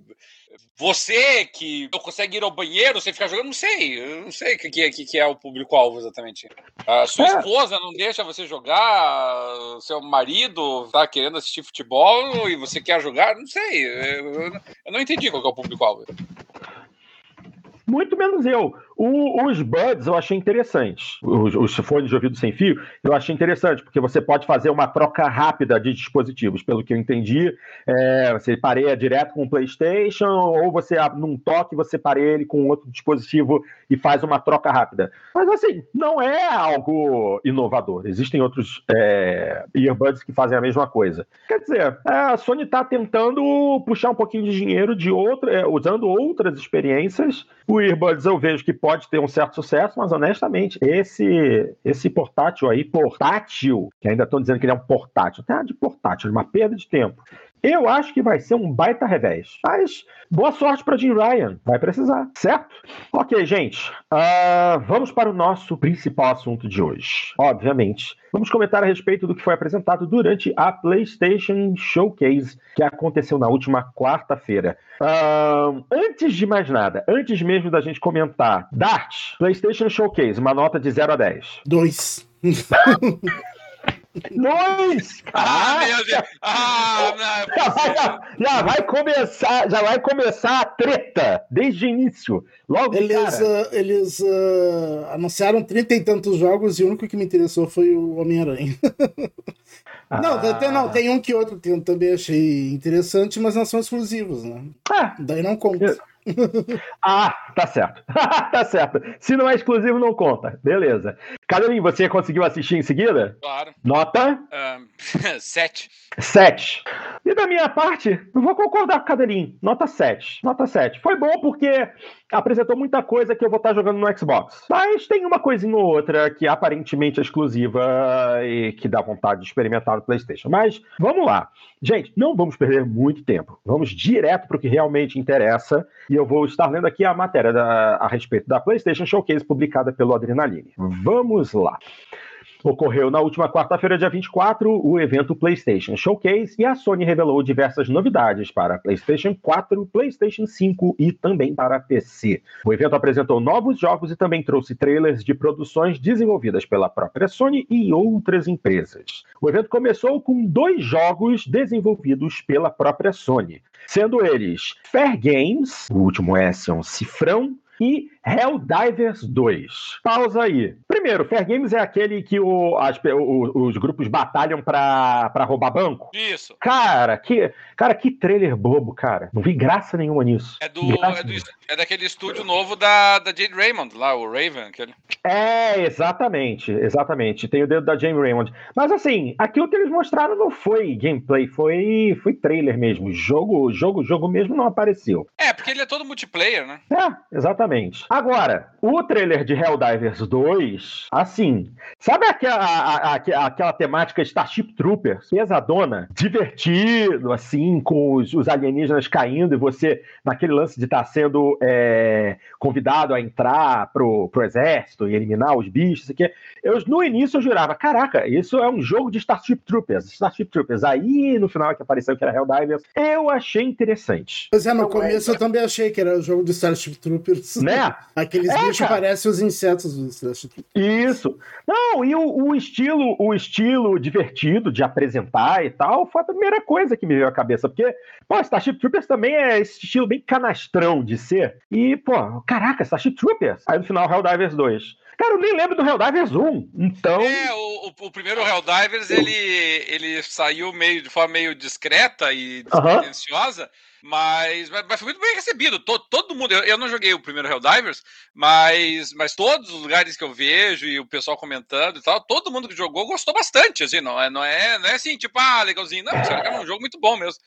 você que não consegue ir ao banheiro, você fica jogando, não sei, eu não sei o que, que, que, é o público-alvo exatamente. A sua é. esposa não deixa você jogar, seu marido tá querendo assistir futebol e você quer jogar, não sei, eu, eu não entendi qual é o público-alvo. Muito menos eu. O, os buds eu achei interessante. Os, os, fones de ouvido sem fio eu achei interessante, porque você pode fazer uma troca rápida de dispositivos. Pelo que eu entendi, é, você pareia direto com o PlayStation, ou você, num toque, você pareia ele com outro dispositivo e faz uma troca rápida. Mas assim, não é algo inovador. Existem outros é, earbuds que fazem a mesma coisa. Quer dizer, a Sony está tentando puxar um pouquinho de dinheiro de outra, é, usando outras experiências. O earbuds eu vejo que pode ter um certo sucesso, mas honestamente, esse esse portátil aí, portátil, que ainda estão dizendo que ele é um portátil, até de portátil, uma perda de tempo. Eu acho que vai ser um baita revés. Mas boa sorte para Jim Ryan. Vai precisar, certo? Ok, gente. Uh, vamos para o nosso principal assunto de hoje. Obviamente, vamos comentar a respeito do que foi apresentado durante a PlayStation Showcase que aconteceu na última quarta-feira. Uh, antes de mais nada, antes mesmo da gente comentar, Dart, PlayStation Showcase, uma nota de 0 a 10. 2. Dois! Ah, meu Deus! Ah, não, é já, já, vai começar, já vai começar a treta desde o início. Logo, eles uh, eles uh, anunciaram trinta e tantos jogos e o único que me interessou foi o Homem-Aranha. ah. Não, tem, não, tem um que outro que eu também achei interessante, mas não são exclusivos, né? Ah, Daí não conta. Eu... ah, tá certo. tá certo. Se não é exclusivo, não conta. Beleza. Caroline, você conseguiu assistir em seguida? Claro. Nota? Um, sete. Sete. E da minha parte, eu vou concordar com o Cadelinho. Nota 7. Nota 7. Foi bom porque apresentou muita coisa que eu vou estar jogando no Xbox. Mas tem uma coisinha ou outra que aparentemente é exclusiva e que dá vontade de experimentar no PlayStation. Mas vamos lá. Gente, não vamos perder muito tempo. Vamos direto para o que realmente interessa. E eu vou estar lendo aqui a matéria da, a respeito da PlayStation Showcase publicada pelo Adrenaline. Vamos lá. Ocorreu na última quarta-feira, dia 24, o evento PlayStation Showcase e a Sony revelou diversas novidades para PlayStation 4, PlayStation 5 e também para PC. O evento apresentou novos jogos e também trouxe trailers de produções desenvolvidas pela própria Sony e outras empresas. O evento começou com dois jogos desenvolvidos pela própria Sony, sendo eles Fair Games, o último S é um cifrão, e Helldivers 2. Pausa aí. Primeiro, Fair Games é aquele que o, as, o, os grupos batalham pra, pra roubar banco? Isso. Cara, que, cara, que trailer bobo, cara. Não vi graça nenhuma nisso. É, do, é, do, é, daquele estúdio novo da, da Jade Raymond, lá, o Raven. Aquele. É, exatamente, exatamente. Tem o dedo da Jane Raymond. Mas assim, aquilo que eles mostraram não foi gameplay, foi, foi trailer mesmo. Jogo, jogo, jogo mesmo não apareceu. É, porque ele é todo multiplayer, né? É, exatamente. Agora, o trailer de Helldivers 2, assim, sabe aquela, a, a, aquela temática Starship Troopers, pesadona, divertido, assim, com os, os, alienígenas caindo e você, naquele lance de estar tá sendo é, convidado a entrar pro, pro exército e eliminar os bichos, aqui. Eu, no início eu jurava, caraca, isso é um jogo de Starship Troopers, Starship Troopers. Aí, no final que apareceu que era Helldivers, eu achei interessante. Pois é, no então, começo é, eu também achei que era o jogo de Starship Troopers. Né? Aqueles é, bichos parecem os insetos do Starship Isso. Não, e o, o, estilo, o estilo divertido de apresentar e tal, foi a primeira coisa que me veio à cabeça. Porque, pô, Starship Troopers também é esse estilo bem canastrão de ser. E, pô, caraca, Starship Troopers. Aí no final, Helldivers 2. Cara, eu nem lembro do Helldivers 1, então... É, o, o, o primeiro Helldivers, ele, ele saiu meio, de forma meio discreta e uh -huh. Mas, mas, foi muito bem recebido. Todo, todo mundo. Eu, eu, não joguei o primeiro Helldivers, mas, mas todos os lugares que eu vejo e o pessoal comentando e tal, todo mundo que jogou gostou bastante. Assim, não é, não é, não é assim, tipo, ah, legalzinho. Não, é um jogo muito bom mesmo.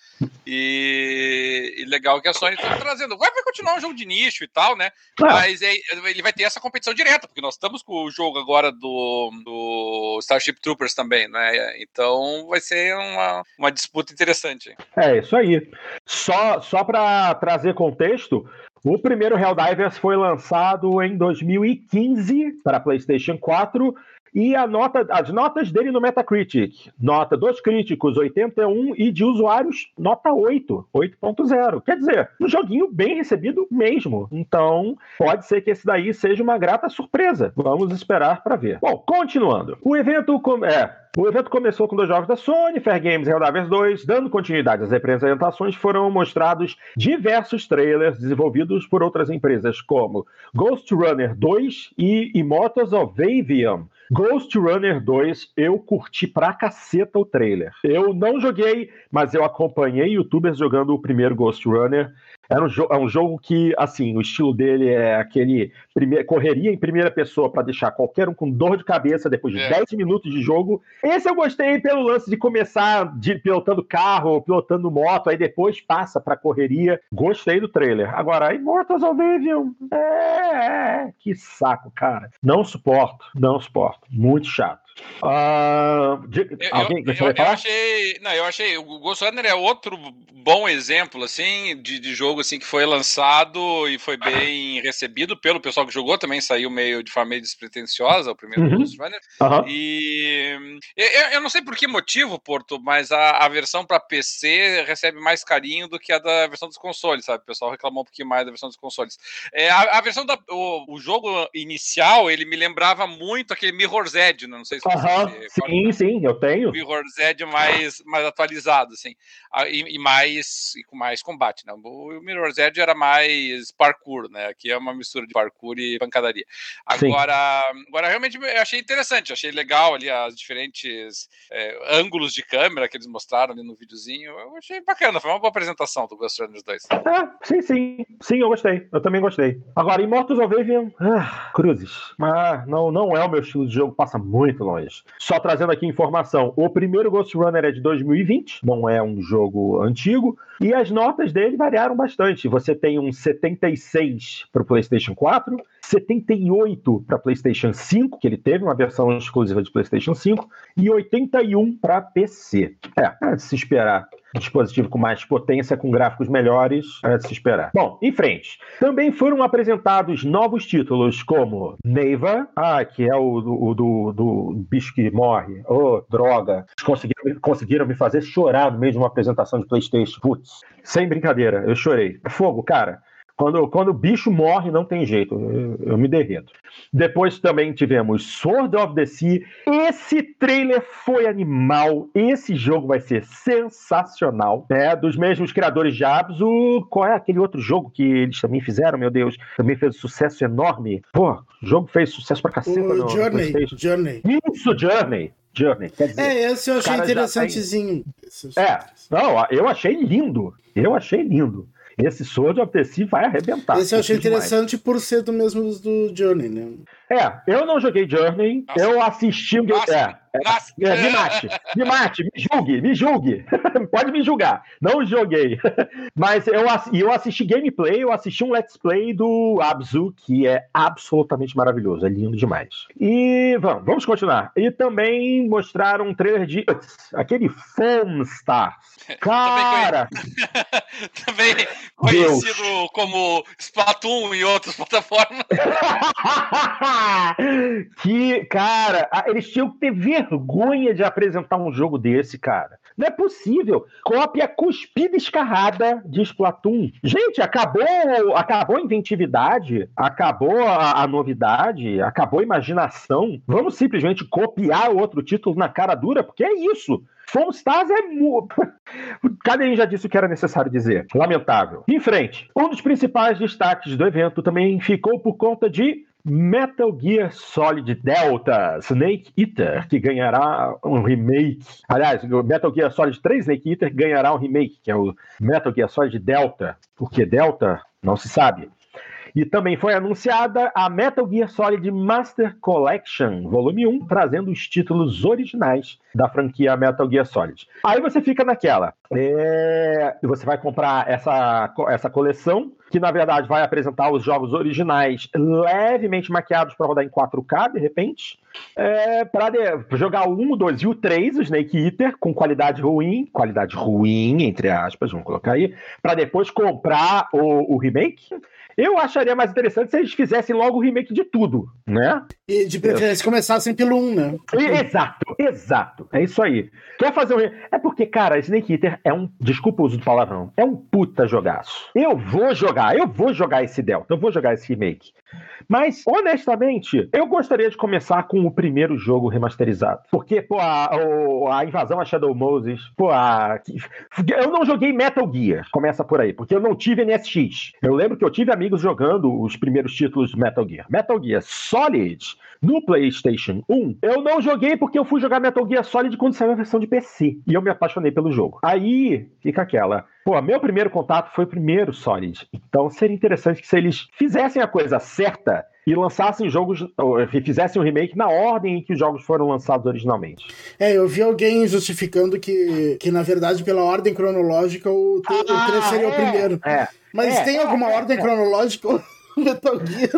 E, e legal que a Sony está trazendo. Vai, vai continuar um jogo de nicho e tal, né? Mas é, ele vai ter essa competição direta, porque nós estamos com o jogo agora do, do Starship Troopers também, né? Então vai ser uma, uma disputa interessante. É, isso aí. Só, só para trazer contexto, o primeiro Helldivers foi lançado em 2015 para PlayStation 4 e nota, as notas dele no Metacritic, nota dos críticos 81 e de usuários nota 8, 8.0. Quer dizer, um joguinho bem recebido mesmo. Então, pode ser que esse daí seja uma grata surpresa. Vamos esperar para ver. Bom, continuando. O evento é, o evento começou com dois jogos da Sony, Fair Games e Helldivers 2. Dando continuidade às apresentações, foram mostrados diversos trailers desenvolvidos por outras empresas, como Ghost Runner 2 e Immortals of Avium. Ghost Runner 2, eu curti pra caceta o trailer. Eu não joguei, mas eu acompanhei youtubers jogando o primeiro Ghost Runner. Era um, é um jogo que, assim, o estilo dele é aquele primeir, correria em primeira pessoa para deixar qualquer um com dor de cabeça depois de é. 10 minutos de jogo. Esse eu gostei pelo lance de começar de, pilotando carro, pilotando moto, aí depois passa pra correria. Gostei do trailer. Agora, Immortals of Avium, é, é, que saco, cara. Não suporto, não suporto. Muito chato. Uh, de, eu, alguém eu, eu, eu, achei, não, eu achei o Ghost Runner é outro bom exemplo assim de, de, jogo assim que foi lançado e foi bem recebido pelo pessoal que jogou também saiu meio de forma meio despretensiosa o primeiro uhum. Ghost Runner uhum. e eu, não sei por que motivo Porto, mas a, a versão para PC recebe mais carinho do que a da versão dos consoles, sabe? O pessoal reclamou um pouquinho mais da versão dos consoles. É, a, a versão da o, o, jogo inicial ele me lembrava muito aquele Mirror's Edge, não sei se Uhum, sim, sim, eu tenho. O Edge mais, mais atualizado, assim. E, e, mais e com mais combate, né? O Mirror's Edge era mais parkour, né? Aqui é uma mistura de parkour e pancadaria. Agora, agora realmente eu achei interessante, achei legal ali as diferentes é, ângulos de câmera que eles mostraram ali no videozinho. Eu achei bacana, foi uma boa apresentação do Ghost Runners 2. É, sim, sim. Sim, eu gostei. Eu também gostei. Agora, Immortals of Avium, ah, cruzes. Mas não, não é o meu estilo de jogo, passa muito longe. Só trazendo aqui informação: o primeiro Ghost Runner é de 2020, não é um jogo antigo, e as notas dele variaram bastante. Você tem um 76 para o PlayStation 4, 78 para PlayStation 5, que ele teve uma versão exclusiva de PlayStation 5, e 81 para PC. É, é de se esperar dispositivo com mais potência, com gráficos melhores, é de se esperar. Bom, em frente. Também foram apresentados novos títulos como Neiva, ah, que é o, o do, do, bicho que morre, oh, droga. Conseguiram, conseguiram me fazer chorar no meio de uma apresentação de PlayStation. Putz, sem brincadeira, eu chorei. Fogo, cara. Quando, quando o bicho morre, não tem jeito, eu, eu, me derreto. Depois também tivemos Sword of the Sea. Esse trailer foi animal. Esse jogo vai ser sensacional. É dos mesmos criadores de Abzu. Qual é aquele outro jogo que eles também fizeram, meu Deus? Também fez um sucesso enorme. Pô, o jogo fez sucesso pra caceta. O no, Journey. Journey. Isso, Journey. Journey. Quer dizer, é, esse eu achei interessantezinho. Tem... É, não, eu achei lindo. Eu achei lindo. Esse Sword of the Sea vai arrebentar. Esse eu achei interessante demais. por ser do mesmo do Journey, né? É, eu não joguei Journey, Nossa. eu assisti o Nossa. É, é, é, me mate, me mate, me julgue, me julgue. Pode me julgar. Não joguei. Mas eu, eu assisti gameplay, eu assisti um let's play do Abzu, que é absolutamente maravilhoso, é lindo demais. E vamos, vamos continuar. E também mostraram um trailer de aquele Foam Stars. Cara! também conhecido Deus. como Splatoon e outras plataformas. Que, cara, eles tinham que ter vergonha de apresentar um jogo desse, cara. Não é possível. Cópia cuspida escarrada de Splatoon. Gente, acabou, acabou a inventividade, acabou a, a novidade, acabou a imaginação. Vamos simplesmente copiar outro título na cara dura, porque é isso. Foam Stars é. Mu... Cadê já disse o que era necessário dizer? Lamentável. Em frente, um dos principais destaques do evento também ficou por conta de Metal Gear Solid Delta Snake Eater, que ganhará um remake. Aliás, Metal Gear Solid 3 Snake Eater ganhará um remake, que é o Metal Gear Solid Delta. Por que Delta? Não se sabe. E também foi anunciada a Metal Gear Solid Master Collection, volume 1, trazendo os títulos originais da franquia Metal Gear Solid. Aí você fica naquela. É... Você vai comprar essa, essa coleção, que na verdade vai apresentar os jogos originais levemente maquiados para rodar em 4K, de repente. É, para jogar o 1, o 2 e o 3, o Snake Eater, com qualidade ruim, qualidade ruim, entre aspas, vamos colocar aí, para depois comprar o, o remake. Eu acharia mais interessante se eles fizessem logo o remake de tudo, né? E de preferência começassem pelo 1, né? Exato, exato. É isso aí. Quer fazer um. É porque, cara, Snake Eater é um. Desculpa o uso do palavrão. É um puta jogaço. Eu vou jogar, eu vou jogar esse Delta, eu vou jogar esse remake. Mas, honestamente, eu gostaria de começar com o primeiro jogo remasterizado. Porque, pô, a, a invasão a Shadow Moses, pô, a, eu não joguei Metal Gear, começa por aí, porque eu não tive NSX. Eu lembro que eu tive amigos jogando os primeiros títulos de Metal Gear. Metal Gear Solid no PlayStation 1, eu não joguei porque eu fui jogar Metal Gear Solid quando saiu a versão de PC. E eu me apaixonei pelo jogo. Aí fica aquela. Pô, meu primeiro contato foi o primeiro Solid. Então seria interessante que se eles fizessem a coisa certa e lançassem jogos, fizessem um remake na ordem em que os jogos foram lançados originalmente. É, eu vi alguém justificando que, que na verdade, pela ordem cronológica, o, ah, o 3 seria é, o primeiro. É, Mas é, tem alguma é, ordem é. cronológica? Metal Gear.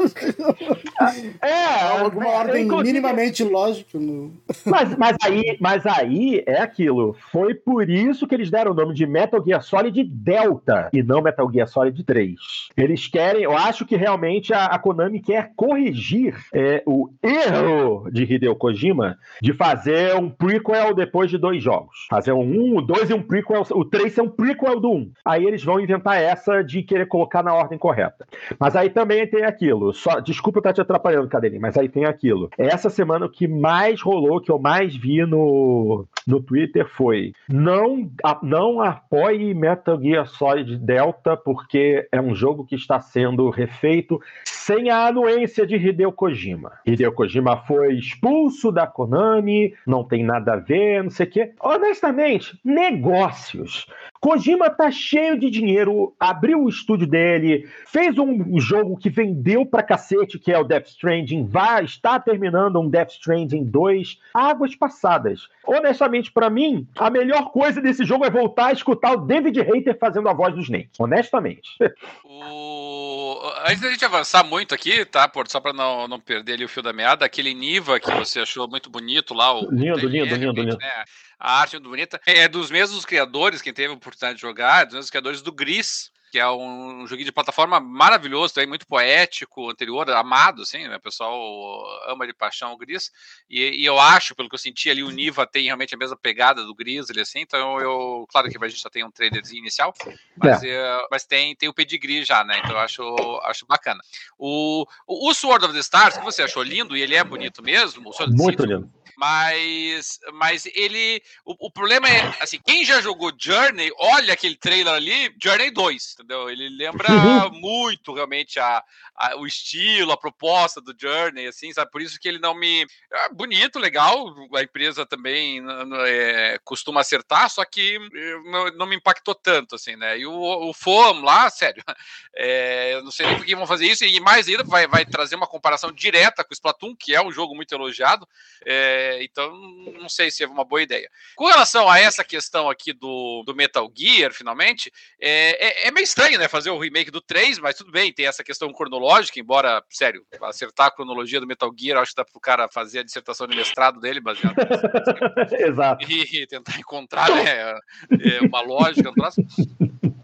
É, alguma é, ordem minimamente lógica. No... Mas, mas, aí, mas aí é aquilo. Foi por isso que eles deram o nome de Metal Gear Solid Delta e não Metal Gear Solid 3. Eles querem, eu acho que realmente a, a Konami quer corrigir é, o erro de Hideo Kojima de fazer um prequel depois de dois jogos. Fazer um 1, um, 2 e um prequel. O 3 é um prequel do 1. Aí eles vão inventar essa de querer colocar na ordem correta. Mas aí também também tem aquilo. Só, desculpa estar te atrapalhando, Cadelinho, mas aí tem aquilo. Essa semana o que mais rolou, que eu mais vi no, no Twitter foi: não, não apoie Metal Gear Solid Delta, porque é um jogo que está sendo refeito sem a anuência de Hideo Kojima. Hideo Kojima foi expulso da Konami, não tem nada a ver, não sei o quê. Honestamente, negócios. Kojima tá cheio de dinheiro, abriu o estúdio dele, fez um jogo que vendeu pra cacete, que é o Death Stranding, vai, está terminando um Death Stranding 2, águas passadas. Honestamente, para mim, a melhor coisa desse jogo é voltar a escutar o David Hayter fazendo a voz do Snake. Honestamente. O... Antes da gente avançar muito aqui, tá, Porto, só para não, não perder ali o fio da meada, aquele Niva que você achou muito bonito lá. O lindo, lindo, lindo, lindo. Né? A arte muito bonita. É dos mesmos criadores, quem teve a oportunidade de jogar, dos mesmos criadores do Gris, que é um, joguinho de plataforma maravilhoso, também muito poético, anterior, amado, assim, né? O pessoal ama de paixão o Gris. E, e, eu acho, pelo que eu senti ali, o Niva tem realmente a mesma pegada do Gris, ele assim. Então eu, claro que a gente só tem um trailerzinho inicial, mas, é. é. mas tem, tem o pedigree já, né? Então eu acho, acho bacana. O, o Sword of the Stars, que você achou lindo, e ele é bonito mesmo. muito lindo mas, mas ele. O, o, problema é, assim, quem já jogou Journey, olha aquele trailer ali, Journey 2, entendeu? Ele lembra uhum. muito realmente a, a, o estilo, a proposta do Journey, assim, sabe? Por isso que ele não me. É bonito, legal, a empresa também é, costuma acertar, só que eh, não, não, me impactou tanto, assim, né? E o, o FOM lá, sério, é, eu não sei nem por que vão fazer isso, e mais ainda vai, vai trazer uma comparação direta com o Splatoon, que é um jogo muito elogiado. É, então, não sei se é uma boa ideia. Com relação a essa questão aqui do, do Metal Gear, finalmente, é, é, é, meio estranho, né? Fazer o remake do 3, mas tudo bem, tem essa questão cronológica, embora, sério, acertar a cronologia do Metal Gear, acho que dá pro cara fazer a dissertação de mestrado dele, baseado Exato. E, tentar encontrar né, é, uma lógica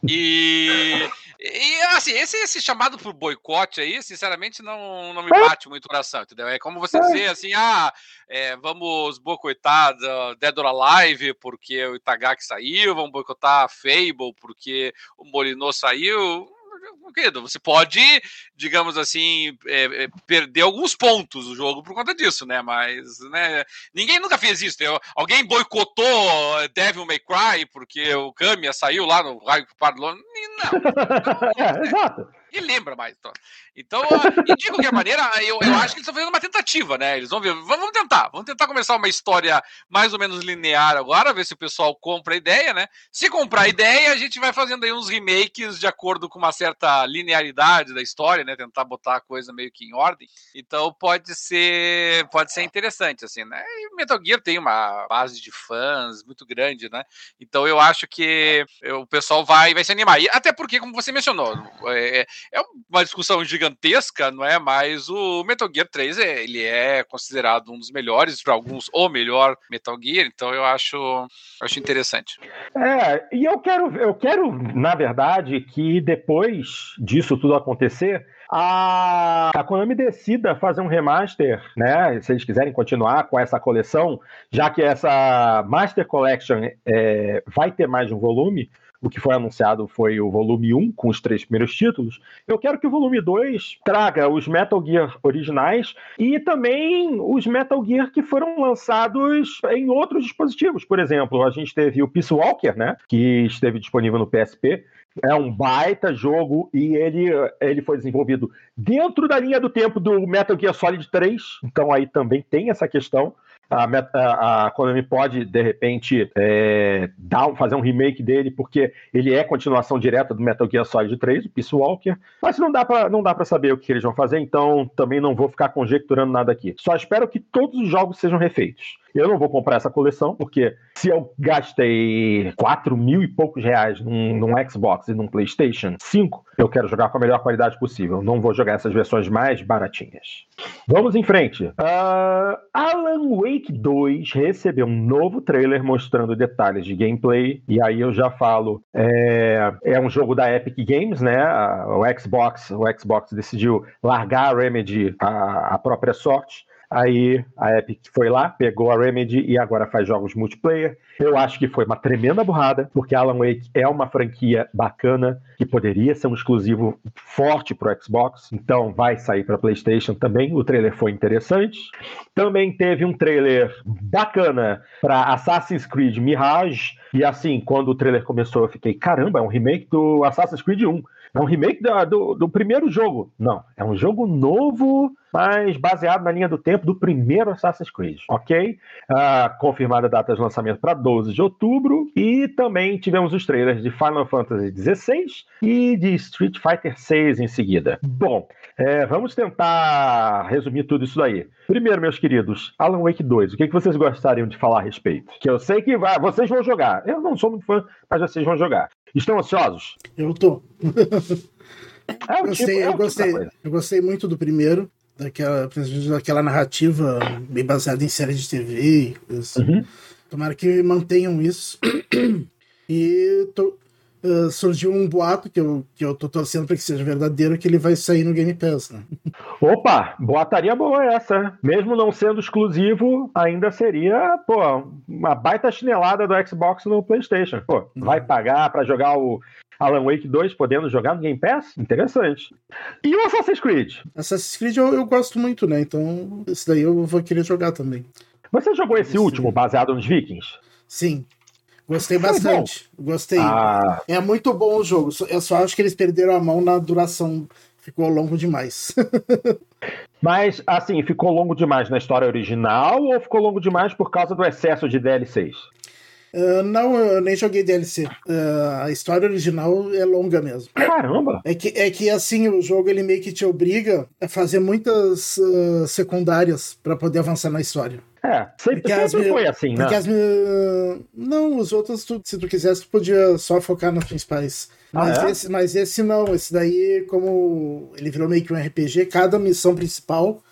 E, e assim, esse, esse chamado por boicote aí, sinceramente, não, não me bate muito o coração, entendeu? É como você dizer assim, ah, é, vamos boicotar Dead or Alive porque o Itagaki saiu, vamos boicotar a Fable porque o Molinô saiu querido, você pode, digamos assim, é, é, perder alguns pontos do jogo por conta disso, né? Mas, né? Ninguém nunca fez isso. Alguém boicotou Devil May Cry porque o Kamiya saiu lá no raio que parlou. Não. é, exato. Lembra mais. Então, então e de qualquer maneira, eu, eu acho que eles estão fazendo uma tentativa, né? Eles vão ver, vamos tentar, vamos tentar começar uma história mais ou menos linear agora, ver se o pessoal compra a ideia, né? Se comprar a ideia, a gente vai fazendo aí uns remakes de acordo com uma certa linearidade da história, né? Tentar botar a coisa meio que em ordem. Então pode ser, pode ser interessante, assim, né? E Metal Gear tem uma base de fãs muito grande, né? Então eu acho que o pessoal vai, vai se animar. E até porque, como você mencionou, é, é uma discussão gigantesca, não é? Mas o Metal Gear 3 é, ele é considerado um dos melhores, para alguns o melhor Metal Gear, então eu acho, acho interessante. É, e eu quero, eu quero, na verdade, que depois disso tudo acontecer, a, Konami decida fazer um remaster, né? Se eles quiserem continuar com essa coleção, já que essa Master Collection é, vai ter mais um volume, o que foi anunciado foi o volume 1, com os três primeiros títulos. Eu quero que o volume 2 traga os Metal Gear originais e também os Metal Gear que foram lançados em outros dispositivos. Por exemplo, a gente teve o Peace Walker, né? Que esteve disponível no PSP. É um baita jogo e ele, ele foi desenvolvido dentro da linha do tempo do Metal Gear Solid 3. Então aí também tem essa questão a, a, Konami pode, de repente, é, dar, fazer um remake dele, porque ele é continuação direta do Metal Gear Solid 3, o Peace Walker. Mas não dá para saber o que eles vão fazer, então também não vou ficar conjecturando nada aqui. Só espero que todos os jogos sejam refeitos. Eu não vou comprar essa coleção, porque se eu gastei 4 mil e poucos reais num, num, Xbox e num PlayStation 5, eu quero jogar com a melhor qualidade possível. Não vou jogar essas versões mais baratinhas. Vamos em frente. Uh, Alan Wake 2 recebeu um novo trailer mostrando detalhes de gameplay. E aí eu já falo: é, é um jogo da Epic Games, né? O Xbox, o Xbox decidiu largar a Remedy a, a própria sorte Aí a Epic foi lá, pegou a Remedy e agora faz jogos multiplayer. Eu acho que foi uma tremenda burrada, porque Alan Wake é uma franquia bacana que poderia ser um exclusivo forte para o Xbox, então vai sair para PlayStation também. O trailer foi interessante. Também teve um trailer bacana para Assassin's Creed Mirage. E assim, quando o trailer começou, eu fiquei: caramba, é um remake do Assassin's Creed 1. É um remake da, do, do primeiro jogo. Não, é um jogo novo, mas baseado na linha do tempo do primeiro Assassin's Creed, ok? Uh, confirmada a data de lançamento para 12 de outubro. E também tivemos os trailers de Final Fantasy XVI e de Street Fighter VI em seguida. Bom, é, vamos tentar resumir tudo isso daí. Primeiro, meus queridos, Alan Wake 2, o que, que vocês gostariam de falar a respeito? Que eu sei que vai, vocês vão jogar. Eu não sou muito fã, mas vocês vão jogar. Estão ansiosos? Eu tô. É gostei, tipo, é eu, gostei, eu gostei muito do primeiro, daquela, daquela narrativa bem baseada em série de TV. Assim. Uhum. Tomara que mantenham isso. e tô, uh, surgiu um boato que eu, que eu tô torcendo para que seja verdadeiro, que ele vai sair no Game Pass. Né? Opa, boataria boa essa. Mesmo não sendo exclusivo, ainda seria, pô, uma baita chinelada do Xbox no PlayStation. Pô, vai pagar para jogar o Alan Wake 2 podendo jogar no Game Pass? Interessante. E o Assassin's Creed? Assassin's Creed eu, eu gosto muito, né? Então, esse daí eu vou querer jogar também. Você jogou esse Sim. último, baseado nos Vikings? Sim. Gostei bastante. Gostei. Ah. É muito bom o jogo. Eu só acho que eles perderam a mão na duração. Ficou longo demais. Mas, assim, ficou longo demais na história original ou ficou longo demais por causa do excesso de DLCs? Uh, não, eu nem joguei DLC. Uh, a história original é longa mesmo. Caramba! É que, é que assim, o jogo ele meio que te obriga a fazer muitas uh, secundárias para poder avançar na história. É, sempre, sempre foi assim, né? As, não, os outros, tu, se tu quisesse, tu podia só focar nos principais. Ah, mas, ah, é? esse, mas esse não, esse daí, como ele virou meio que um RPG, cada missão principal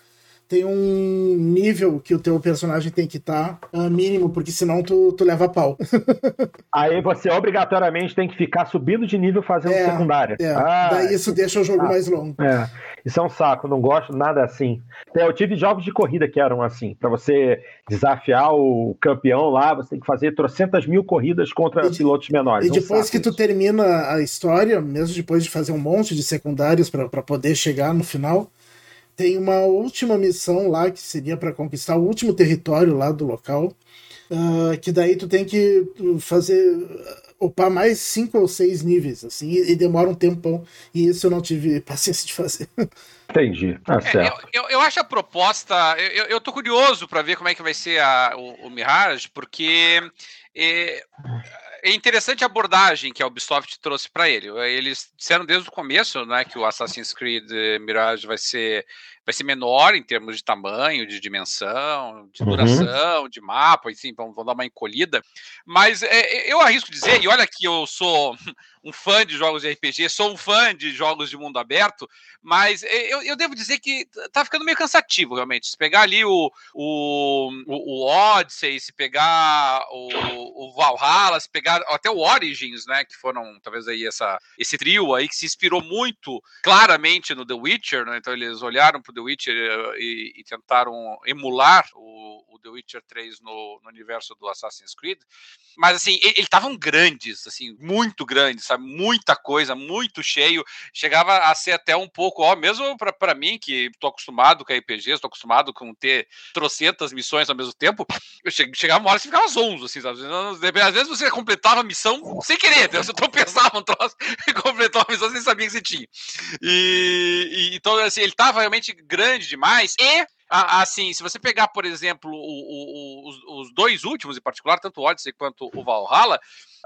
tem um nível que o teu personagem tem que estar tá, uh, mínimo, porque senão tu, tu leva pau. Aí você obrigatoriamente tem que ficar subindo de nível fazendo é, secundária. É. Ah, Daí isso deixa o jogo ah, mais longo. É. Isso é um saco, não gosto nada assim. Eu tive jogos de corrida que eram assim. Para você desafiar o campeão lá, você tem que fazer trocentas mil corridas contra e, pilotos menores. E depois um que tu isso. termina a história, mesmo depois de fazer um monte de secundários para poder chegar no final, tem uma última missão lá que seria para conquistar o último território lá do local. Uh, que daí tu tem que fazer upar mais cinco ou seis níveis, assim, e, e demora um tempão. E isso eu não tive paciência de fazer. Entendi. Ah, certo. É, eu, eu, eu, acho a proposta. Eu, eu tô curioso para ver como é que vai ser a, o, o Mirage, porque. É, é interessante a abordagem que a Ubisoft trouxe para ele. Eles disseram desde o começo né, que o Assassin's Creed Mirage vai ser vai ser menor em termos de tamanho, de dimensão, de uhum. duração, uhum. de mapa, enfim, vão, vão, dar uma encolhida. Mas é, eu arrisco dizer, e olha que eu sou um fã de jogos de RPG, sou um fã de jogos de mundo aberto, mas eu, eu devo dizer que tá ficando meio cansativo, realmente. Se pegar ali o, o, o, Odyssey, se pegar o, o Valhalla, se pegar até o Origins, né, que foram talvez aí essa, esse trio aí que se inspirou muito claramente no The Witcher, né, então eles olharam pro The Witcher eh, e, e tentaram emular o, o, The Witcher 3 no, no, universo do Assassin's Creed. Mas assim, eles estavam grandes, assim, muito grandes, sabe? Muita coisa, muito cheio. Chegava a ser até um pouco, ó, mesmo para mim, que estou acostumado com RPG, estou acostumado com ter trocentas missões ao mesmo tempo, eu chegava uma hora e ficava zonzo, assim, sabe? Às vezes você completava a missão sem querer, você tropeçava um troço e completava a missão sem saber que você tinha. E, e então, assim, ele estava realmente grande demais. E assim, se você pegar, por exemplo, o, o, os, os, dois últimos em particular, tanto o Odyssey quanto o Valhalla,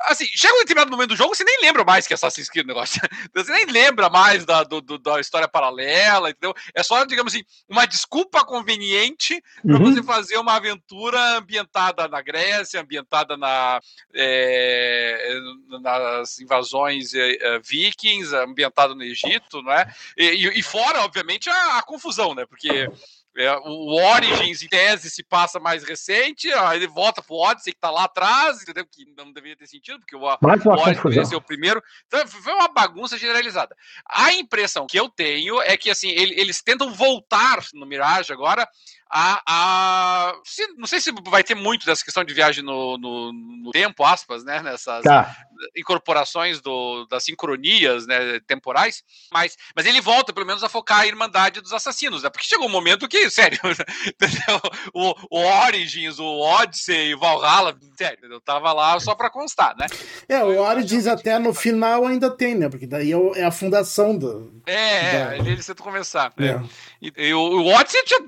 assim, chega um determinado momento do jogo, você nem lembra mais que é Assassin's Creed negócio. Você nem lembra mais da, do, do, da história paralela, entendeu? É só, digamos assim, uma desculpa conveniente para uhum. você fazer uma aventura ambientada na Grécia, ambientada na, é, nas invasões é, vikings, ambientada no Egito, não é? E, e fora, obviamente, a, a confusão, né? Porque é, o Origins, em tese, se passa mais recente, aí ele volta pro Odyssey, que tá lá atrás, entendeu? Que não deveria ter sentido, porque o, o Odyssey ser o primeiro. Então, foi uma bagunça generalizada. A impressão que eu tenho é que, assim, ele, eles tentam voltar no Mirage agora a. a se, não sei se vai ter muito dessa questão de viagem no, no, no tempo, aspas, né? Nessas tá. incorporações do, das sincronias né, temporais, mas, mas ele volta, pelo menos, a focar a Irmandade dos Assassinos, né? Porque chegou um momento que, sério, o, o Origins, o Odyssey, o Valhalla, sério, eu tava lá só pra constar, né? É, o Origins até no final ainda tem, né? Porque daí é, é a fundação do. É, da... é ele tenta começar. É. É. E, e, o, o Odyssey tinha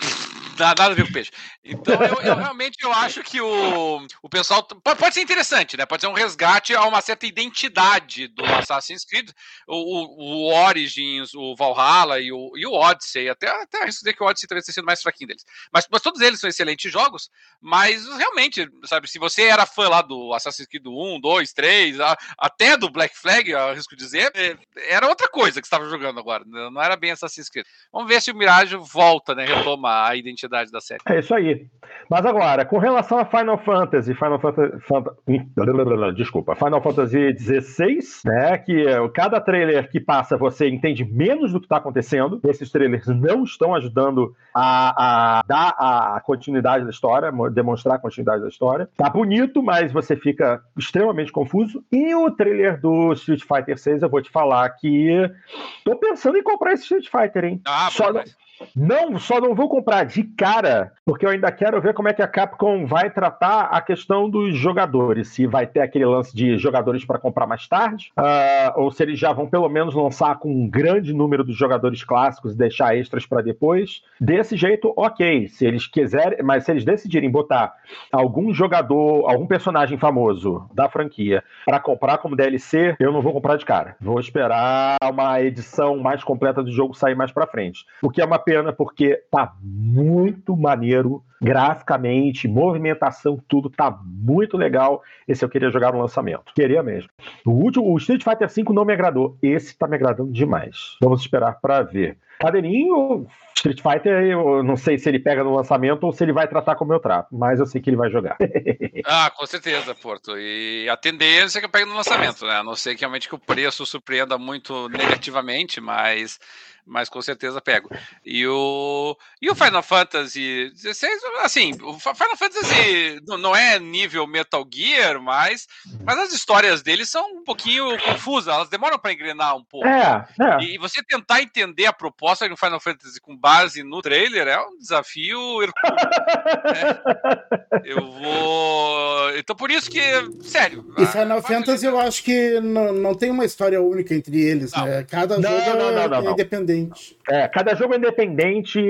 nada, a ver com peixe. Então, eu, eu, realmente eu acho que o, o pessoal pode, ser interessante, né? Pode ser um resgate a uma certa identidade do Assassin's Creed, o, o, Origins, o Valhalla e o, e o Odyssey. Até, até arrisco dizer que o Odyssey talvez tenha sido mais fraquinho deles. Mas, mas todos eles são excelentes jogos, mas realmente, sabe, se você era fã lá do Assassin's Creed 1, 2, 3, até do Black Flag, arrisco dizer, é, era outra coisa que estava jogando agora. Não era bem Assassin's Creed. Vamos ver se o Mirage volta, né? Retoma a identidade da série. É isso aí. Mas agora, com relação a Final Fantasy, Final Fantasy, desculpa, Final Fantasy XVI, né, que cada trailer que passa você entende menos do que está acontecendo. Esses trailers não estão ajudando a, a dar a continuidade da história, demonstrar a continuidade da história. Tá bonito, mas você fica extremamente confuso. E o trailer do Street Fighter 6, eu vou te falar que tô pensando em comprar esse Street Fighter, hein? Ah, Só, mas... Não, só não vou comprar de cara, porque eu ainda quero ver como é que a Capcom vai tratar a questão dos jogadores. Se vai ter aquele lance de jogadores para comprar mais tarde, uh, ou se eles já vão pelo menos lançar com um grande número dos jogadores clássicos e deixar extras para depois. Desse jeito, ok. Se eles quiserem, mas se eles decidirem botar algum jogador, algum personagem famoso da franquia para comprar como DLC, eu não vou comprar de cara. Vou esperar uma edição mais completa do jogo sair mais para frente. O que é uma pena porque tá muito maneiro graficamente, movimentação, tudo tá muito legal. Esse eu queria jogar no lançamento. Queria mesmo. O último, o Street Fighter V não me agradou. Esse tá me agradando demais. Vamos esperar para ver. Cadeirinho, Street Fighter, eu não sei se ele pega no lançamento ou se ele vai tratar como eu trato, mas eu sei que ele vai jogar. ah, com certeza, Porto. E a tendência é que eu pegue no lançamento, né? A não ser que realmente que o preço surpreenda muito negativamente, mas mas com certeza pego. E o, e o Final Fantasy XVI, assim, o Final Fantasy não é nível Metal Gear, mas, mas as histórias dele são um pouquinho confusas, elas demoram para engrenar um pouco. É, é. E você tentar entender a proposta de um Final Fantasy com base no trailer é um desafio hercúleo. né? Eu vou. Então por isso que, sério. E Final Fantasy eu acho que não, não tem uma história única entre eles, não. né? Cada não, jogo não, é independente. É, cada jogo é independente,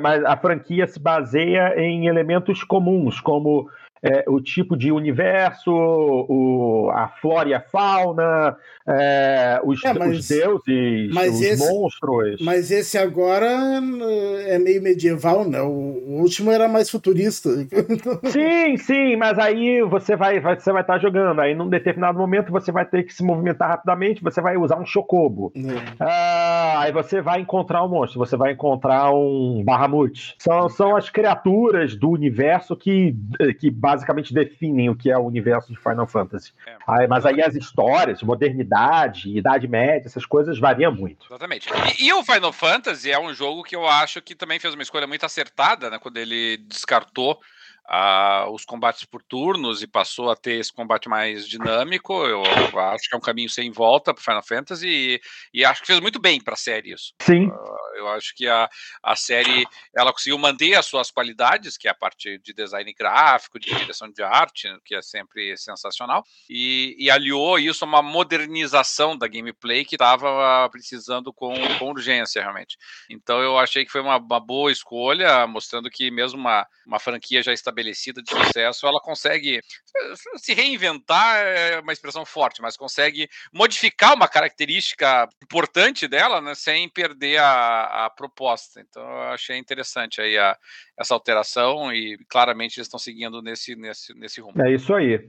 mas a franquia se baseia em elementos comuns, como é, o tipo de universo, o, a flora e a fauna, é, os, é, mas, os, deuses, os esse, monstros. Mas esse agora é meio medieval, né? O, último era mais futurista. Sim, sim, mas aí você vai, vai, você vai estar jogando. Aí num determinado momento você vai ter que se movimentar rapidamente, você vai usar um chocobo. É. Ah, aí você vai encontrar um monstro, você vai encontrar um Bahamut. São, são as criaturas do universo que, que basicamente definem o que é o universo de Final Fantasy. É. Aí, mas aí as histórias, modernidade, Idade Média, essas coisas variam muito. Exatamente. E, e, o Final Fantasy é um jogo que eu acho que também fez uma escolha muito acertada, né? Quando ele descartou a, os combates por turnos e passou a ter esse combate mais dinâmico. Eu, eu acho que é um caminho sem volta para Final Fantasy e, e, acho que fez muito bem para a série isso. Sim. Uh, eu acho que a, a série ela conseguiu manter as suas qualidades, que é a parte de design gráfico, de direção de arte, que é sempre sensacional, e, e aliou isso a uma modernização da gameplay que estava precisando com, com urgência, realmente. Então eu achei que foi uma, uma boa escolha, mostrando que mesmo uma, uma franquia já estabelecida estabelecida de sucesso, ela consegue se reinventar é uma expressão forte, mas consegue modificar uma característica importante dela, né, sem perder a, a proposta. Então eu achei interessante aí a, essa alteração e claramente eles estão seguindo nesse, nesse, nesse rumo. É isso aí.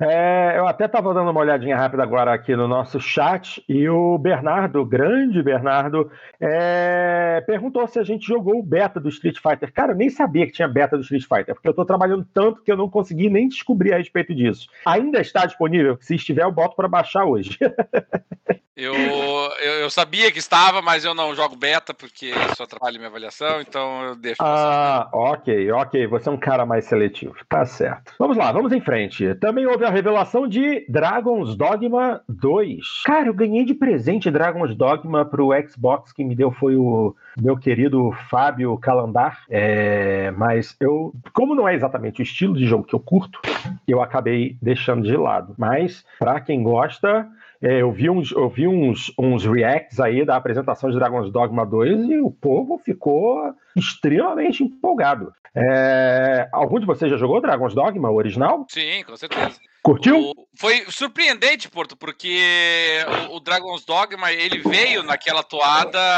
É, eu até estava dando uma olhadinha rápida agora aqui no nosso chat e o Bernardo, o grande Bernardo, é, perguntou se a gente jogou o beta do Street Fighter. Cara, eu nem sabia que tinha beta do Street Fighter, porque eu estou trabalhando tanto que eu não consegui nem descobrir a respeito disso. Ainda está disponível? Se estiver, eu boto para baixar hoje. Eu, eu, eu, sabia que estava, mas eu não jogo beta porque só trabalho minha avaliação, então eu deixo. Ah, ok, ok. Você é um cara mais seletivo. Tá certo. Vamos lá, vamos em frente. Também houve a revelação de Dragon's Dogma 2. Cara, eu ganhei de presente Dragon's Dogma pro Xbox. Quem me deu foi o meu querido Fábio Calandar. É, mas eu, como não é exatamente o estilo de jogo que eu curto, eu acabei deixando de lado. Mas, para quem gosta. É, eu vi, uns, eu vi uns, uns reacts aí da apresentação de Dragon's Dogma 2 e o povo ficou extremamente empolgado. É, algum de vocês já jogou Dragon's Dogma, o original? Sim, com certeza. Curtiu? O, foi surpreendente, Porto, porque o, o, Dragon's Dogma ele veio naquela toada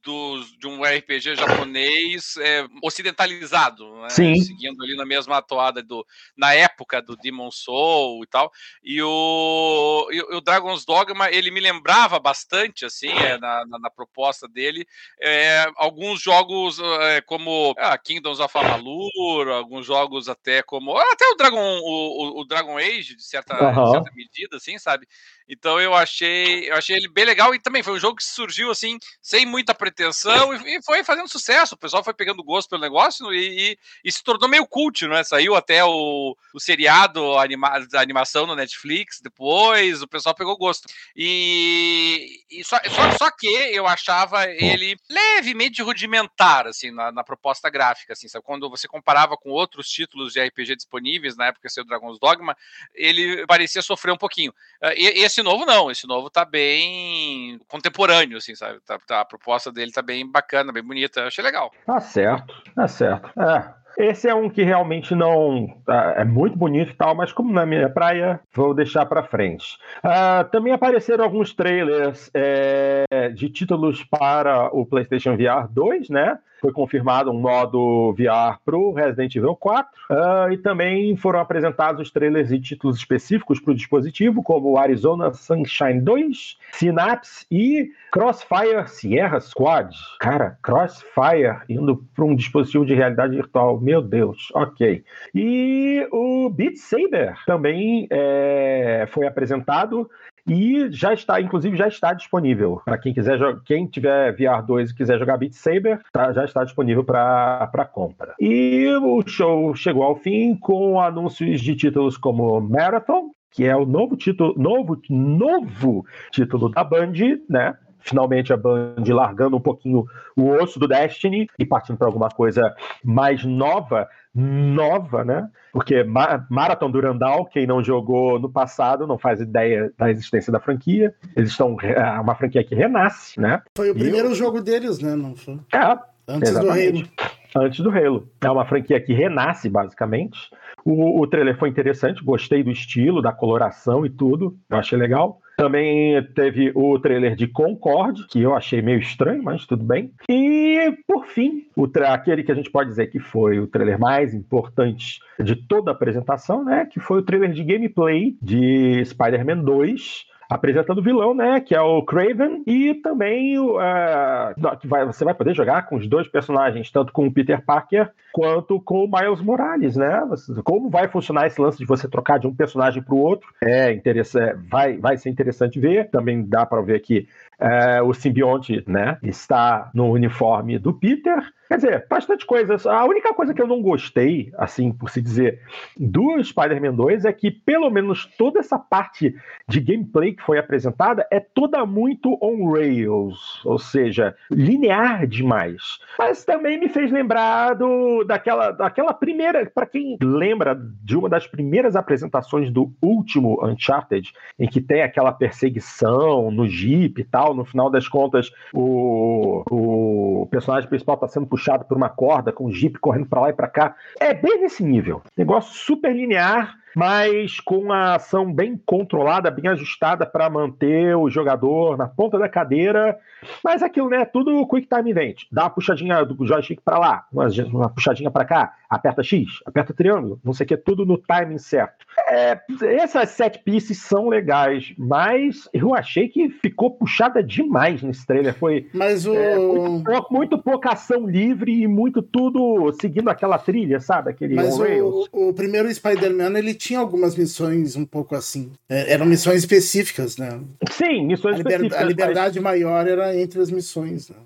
do, de um RPG japonês é, ocidentalizado, né? Sim. seguindo ali na mesma toada do, na época do Demon Soul e tal. E o, e o Dragon's Dogma ele me lembrava bastante, assim, é, na, na, na, proposta dele, é, alguns jogos é, como ah, Kingdoms of Amalur, alguns jogos até como até o Dragon o, o, Dragon Age de certa, uhum. de certa medida, assim, sabe? Então eu achei, eu achei ele bem legal e também foi um jogo que surgiu assim, sem muita pretensão e, e foi fazendo sucesso. O pessoal foi pegando gosto pelo negócio e, e, e se tornou meio cult, né? Saiu até o, o seriado, anima, a animação no Netflix depois, o pessoal pegou gosto. E, e só, só, só, que eu achava ele levemente rudimentar, assim, na, na, proposta gráfica, assim, sabe? Quando você comparava com outros títulos de RPG disponíveis, na época, seu Dragon's Dogma, ele parecia sofrer um pouquinho. Ah, e, esse novo não, esse novo tá bem contemporâneo, assim, sabe? Tá, tá, a proposta dele tá bem bacana, bem bonita. Achei legal. Tá certo, tá certo. É, esse é um que realmente não. Tá, é muito bonito e tal, mas como na minha praia, vou deixar para frente. Uh, também apareceram alguns trailers é, de títulos para o PlayStation VR 2, né? Foi confirmado um modo VR para o Resident Evil 4. Uh, ah, e também foram apresentados os trailers e títulos específicos para o dispositivo, como Arizona Sunshine 2, Synapse e Crossfire Sierra Squad. Cara, Crossfire indo para um dispositivo de realidade virtual. Meu Deus, ok. E o Beat Saber também é, foi apresentado. E já está, inclusive, já está disponível. Para quem quiser quem tiver VR 2 e quiser jogar Beat Saber, tá, já está disponível para compra. E o show chegou ao fim com anúncios de títulos como Marathon, que é o novo título, novo, novo título da Band, né? Finalmente a Band largando um pouquinho o osso do Destiny e partindo para alguma coisa mais nova, nova, né? Porque Marathon Durandal, quem não jogou no passado, não faz ideia da existência da franquia. Eles estão é uma franquia que renasce, né? Foi o primeiro eu... jogo deles, né? Não foi? É, antes exatamente. do Halo. Antes do Halo. É uma franquia que renasce, basicamente. O, o trailer foi interessante, gostei do estilo, da coloração e tudo. Eu achei legal. Também teve o trailer de Concorde, que eu achei meio estranho, mas tudo bem. E, por fim, o aquele que a gente pode dizer que foi o trailer mais importante de toda a apresentação, né? Que foi o trailer de gameplay de Spider-Man 2 apresentando o vilão, né? Que é o Craven, e também uh, que vai, você vai poder jogar com os dois personagens, tanto com o Peter Parker quanto com o Miles Morales, né? Como vai funcionar esse lance de você trocar de um personagem para o outro? É interessante, vai, vai ser interessante ver. Também dá para ver que é, o simbionte, né, está no uniforme do Peter. Quer dizer, bastante coisas. A única coisa que eu não gostei, assim, por se dizer, do Spider-Man 2 é que, pelo menos, toda essa parte de gameplay que foi apresentada é toda muito on rails, ou seja, linear demais. Mas também me fez lembrar do, daquela, daquela primeira, para quem lembra de uma das primeiras apresentações do último Uncharted, em que tem aquela perseguição no Jeep e tal, no final das contas, o, o personagem principal está sendo puxado por uma corda com um jeep correndo para lá e para cá. É bem nesse nível. Negócio super linear, mas com a ação bem controlada, bem ajustada para manter o jogador na ponta da cadeira. Mas aquilo, né? Tudo quick time event. Dá uma puxadinha do joystick para lá, uma, uma puxadinha para cá, aperta X, aperta triângulo, não sei o que, tudo no timing certo. É, essas set pieces são legais, mas eu achei que ficou puxada demais nesse trailer. Foi mas o... é, muito, muito, pouca ação livre e muito tudo seguindo aquela trilha, sabe? Aquele mas o, o, primeiro Spider-Man ele tinha algumas missões um pouco assim. É, eram missões específicas, né? Sim, missões a específicas. A liberdade mas... maior era entre as missões, né?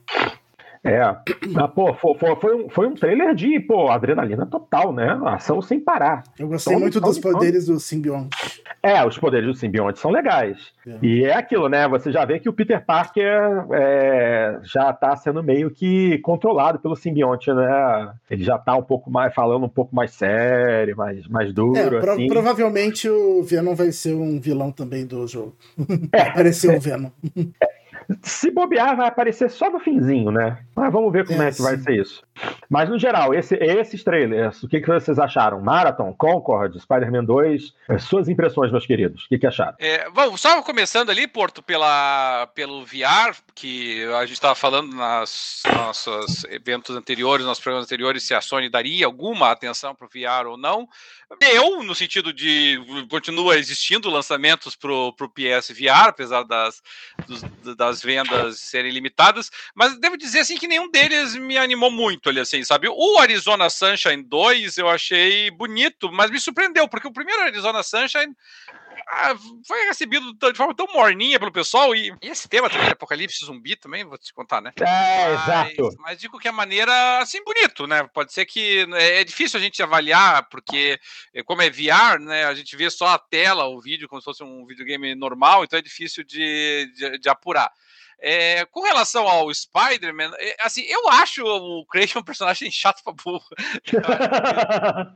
É, ah, pô, foi, foi, um, foi um trailer de, pô, adrenalina total, né? Ação sem parar. Eu gostei muito dos poderes do simbionte. É, os poderes do simbionte são legais. É. E é aquilo, né? Você já vê que o Peter Parker é, já tá sendo meio que controlado pelo simbionte, né? Ele já tá um pouco mais, falando um pouco mais sério, mais, mais duro, é, pro, assim. Provavelmente o Venom vai ser um vilão também do jogo. É, Apareceu o Venom. É, se bobear, vai aparecer só no finzinho, né? Mas vamos ver como é, é que vai ser isso. Mas, no geral, esse, esses trailers, o que, que vocês acharam? Marathon, Concord, Spider-Man 2, suas impressões, meus queridos, o que, que acharam? É, vamos, só começando ali, Porto, pela, pelo VR, que a gente estava falando nas nossos eventos anteriores, nos programas anteriores, se a Sony daria alguma atenção para o VR ou não. Eu, no sentido de continua existindo lançamentos para o PS VR, apesar das, dos, das vendas serem limitadas, mas devo dizer assim que nenhum deles me animou muito ali, assim, sabe? O Arizona Sunshine 2 eu achei bonito, mas me surpreendeu, porque o primeiro Arizona Sunshine foi recebido de forma tão morninha pelo pessoal. E, e esse tema também apocalipse zumbi também, vou te contar, né? É, mas, exato. Mas de qualquer maneira, assim, bonito, né? Pode ser que é, é difícil a gente avaliar, porque é, como é VR, né? A gente vê só a tela, o vídeo, como se fosse um videogame normal, então é difícil de, de, de apurar. É, com relação ao Spider-Man, é, assim, eu acho o Craven um personagem chato pra burro.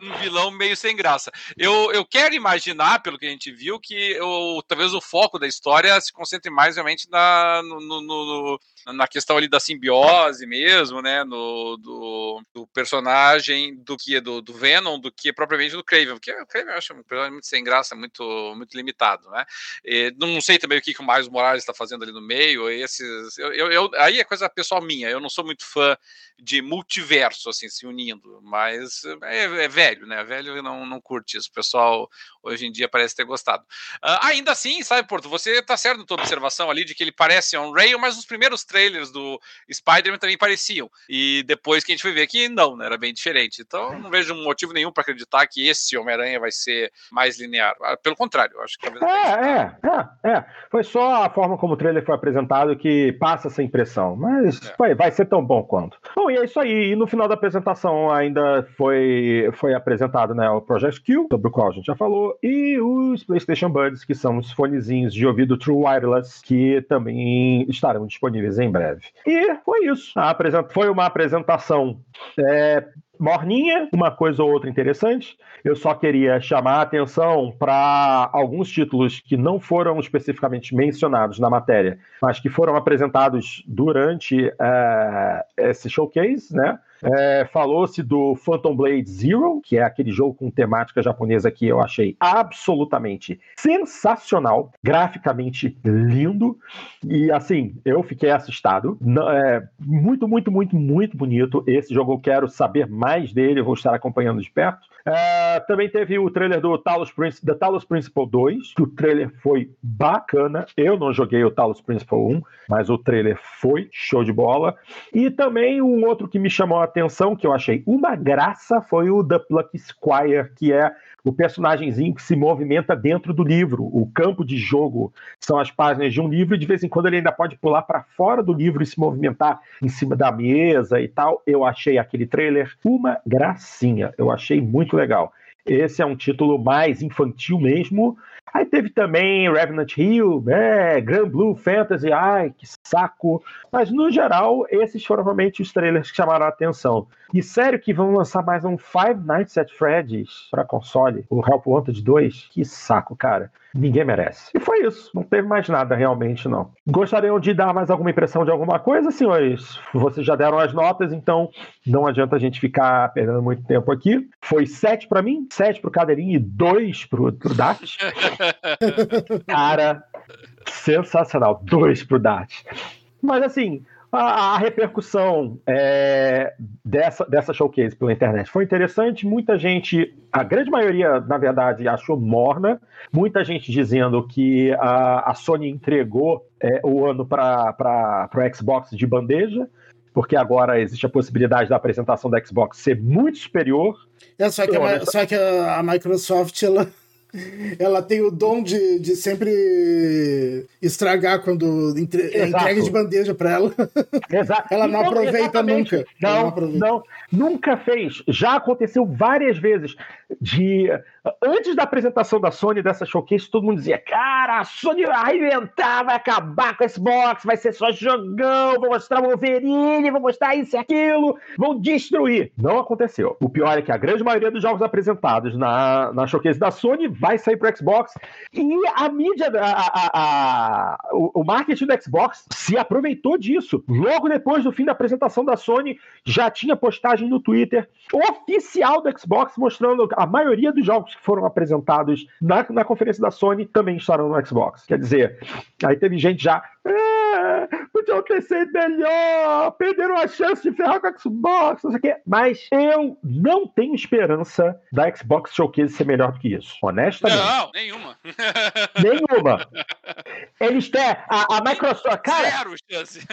um vilão meio sem graça. Eu, eu quero imaginar, pelo que a gente viu, que o, talvez o foco da história se concentre mais realmente na, no, no, no na questão ali da simbiose mesmo, né, no, do, do personagem do que do, do, Venom, do que propriamente do Craven, porque o Craven eu acho um personagem muito sem graça, muito, muito limitado, né. E não sei também o que, que o Miles Morales está fazendo ali no meio, esse desses. Eu, eu, eu, aí é coisa pessoal minha, eu não sou muito fã de multiverso, assim, se unindo, mas é, é velho, né? Velho não, não curte isso. O pessoal hoje em dia parece ter gostado. Uh, ainda assim, sabe, Porto, você tá certo na tua observação ali de que ele parece um Rail, mas os primeiros trailers do Spider-Man também pareciam. E depois que a gente foi ver que não, né? Era bem diferente. Então, não vejo motivo nenhum para acreditar que esse Homem-Aranha vai ser mais linear. Ah, pelo contrário, eu acho que talvez. É, é, é, é. Foi só a forma como o trailer foi apresentado que passa essa impressão. Mas é. vai, vai ser tão bom quanto. Bom, e é isso aí. E no final da apresentação ainda foi, foi apresentado né, o Project Q, sobre o qual a gente já falou, e os PlayStation Buds, que são os fonezinhos de ouvido True Wireless, que também estarão disponíveis em breve. E foi isso. A apresent... Foi uma apresentação é, morninha, uma coisa ou outra interessante. Eu só queria chamar a atenção para alguns títulos que não foram especificamente mencionados na matéria, mas que foram apresentados durante uh, esse showcase, né? É, Falou-se do Phantom Blade Zero, que é aquele jogo com temática japonesa que eu achei absolutamente sensacional, graficamente lindo. E assim, eu fiquei assustado. É, muito, muito, muito, muito bonito. Esse jogo eu quero saber mais dele, vou estar acompanhando de perto. É, também teve o trailer do Talos, The Talos Principle 2, que o trailer foi bacana. Eu não joguei o Talos Principle 1, mas o trailer foi show de bola. E também um outro que me chamou a atenção, que eu achei uma graça, foi o The Pluck Squire, que é o personagemzinho que se movimenta dentro do livro. O campo de jogo são as páginas de um livro e de vez em quando ele ainda pode pular para fora do livro e se movimentar em cima da mesa e tal. Eu achei aquele trailer uma gracinha. Eu achei muito legal. Esse é um título mais infantil mesmo. Aí teve também Revenant Hill, né, Grand Blue Fantasy, ai, que saco. Mas no geral, esses foram realmente os trailers que chamaram a atenção. E sério que vão lançar mais um Five Nights at Freddy's para console, o Help Wanted 2? Que saco, cara. Ninguém merece. E foi isso. Não teve mais nada realmente, não. Gostariam de dar mais alguma impressão de alguma coisa, senhores? Vocês já deram as notas, então não adianta a gente ficar perdendo muito tempo aqui. Foi sete para mim, sete pro Cadeirinho e dois pro, pro Dart. Cara, sensacional. Dois pro Dart. Mas assim, a, a repercussão é, dessa, dessa showcase pela internet foi interessante. Muita gente, a grande maioria, na verdade, achou morna. Muita gente dizendo que a, a Sony entregou é, o ano para o Xbox de bandeja porque agora existe a possibilidade da apresentação da Xbox ser muito superior. É, só que, a, só que a, Microsoft ela ela tem o dom de, de sempre estragar quando entre, é entrega de bandeja para ela. Exato. ela não, aproveita nunca. Não, não, aproveita. não, nunca fez. Já aconteceu várias vezes de antes da apresentação da Sony dessa showcase, todo mundo dizia: "Cara, a Sony vai arrebentar, vai acabar com esse box, vai ser só jogão, vou mostrar o Wolverine, vou mostrar isso e aquilo, vão destruir". Não aconteceu. O pior é que a grande maioria dos jogos apresentados na, na showcase da Sony vai sair pro Xbox. E a mídia, a, a, a, o, o marketing do Xbox se aproveitou disso. Logo depois do fim da apresentação da Sony, já tinha postagem no Twitter oficial do Xbox mostrando a maioria dos jogos que foram apresentados na, na conferência da Sony também estarão no Xbox. Quer dizer, aí teve gente já. É, podiam ter sido melhor, perderam a chance de ferrar com o Xbox, não sei o quê. Mas eu não tenho esperança da Xbox Showcase ser melhor do que isso. Honestamente. Não, nenhuma. nenhuma. Eles têm. A, a Microsoft. Cara, Zero chance.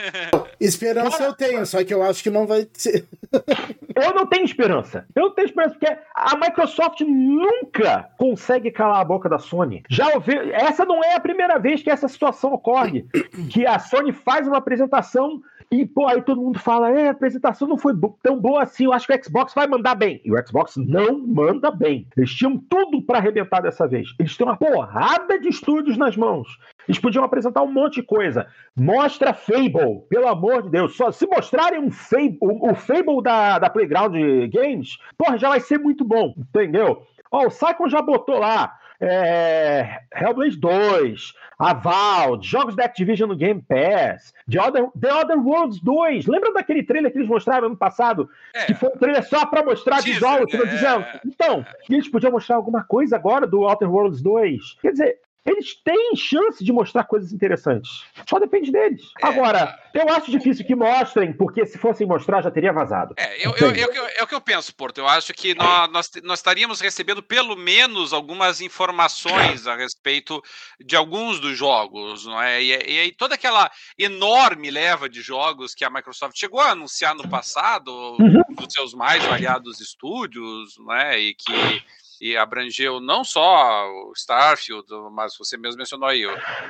Esperança cara, eu tenho, só que eu acho que não vai ser. eu não tenho esperança. Eu não tenho esperança, porque a Microsoft nunca consegue calar a boca da Sony. Já ouvi. Essa não é a primeira vez que essa situação ocorre. Que a Sony faz uma apresentação e, pô, aí todo mundo fala: é, a apresentação não foi tão boa assim, eu acho que o Xbox vai mandar bem. E o Xbox não manda bem. Eles tinham tudo para arrebentar dessa vez. Eles têm uma porrada de estúdios nas mãos. Eles podiam apresentar um monte de coisa. Mostra Fable, pelo amor de Deus. Só se mostrarem um Fable, o, o Fable da, da Playground Games, porra, já vai ser muito bom, entendeu? Ó, o Saikon já botou lá é, Hellblade 2, Aval, jogos da Activision no Game Pass, The Other, The Other Worlds 2. Lembra daquele trailer que eles mostraram ano passado? É. Que foi um trailer só para mostrar de jogos? É. Então, eles podiam mostrar alguma coisa agora do Outer Worlds 2. Quer dizer, eles têm chance de mostrar coisas interessantes. Só depende deles. É. Agora, eu acho difícil que mostrem, porque se fossem mostrar, já teria vazado. É, eu, eu, eu, é o que eu penso, Porto. Eu acho que nós, nós, nós, estaríamos recebendo pelo menos algumas informações a respeito de alguns dos jogos, não é? E, e aí toda aquela enorme leva de jogos que a Microsoft chegou a anunciar no passado, uhum. dos seus mais variados estúdios, não é? E que e abrangeu não só o Starfield, mas você mesmo mencionou aí,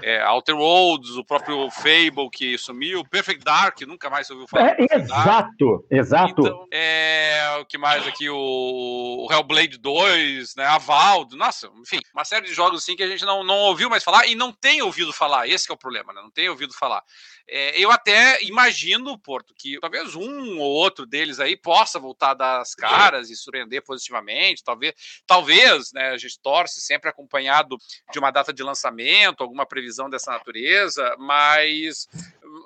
é, Outer Worlds, o próprio Fable que sumiu, Perfect Dark, nunca mais ouviu falar. É, exato, exato. Então, é, o que mais aqui, o, o Hellblade 2, né, a Valdo, nossa, enfim, uma série de jogos assim que a gente não, não ouviu mais falar e não tem ouvido falar, esse é o problema, né, não tem ouvido falar. É, eu até imagino, Porto, que talvez um ou outro deles aí possa voltar das caras e surpreender positivamente, talvez, talvez, né, a gente torce sempre acompanhado de uma data de lançamento, alguma previsão dessa natureza, mas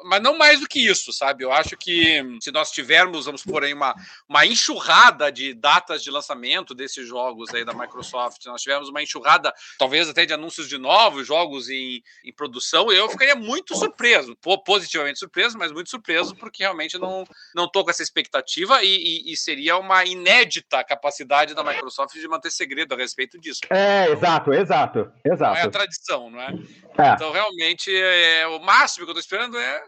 mas não mais do que isso, sabe? Eu acho que se nós tivermos, vamos por aí, uma, uma enxurrada de datas de lançamento desses jogos aí da Microsoft, se nós tivermos uma enxurrada, talvez até de anúncios de novos jogos em, em produção, eu ficaria muito surpreso, positivamente surpreso, mas muito surpreso, porque realmente não, não tô com essa expectativa e, e, e seria uma inédita capacidade da Microsoft de manter segredo a respeito disso. É, exato, exato, exato. Não é a tradição, não é? é. Então, realmente, é, o máximo que eu tô esperando é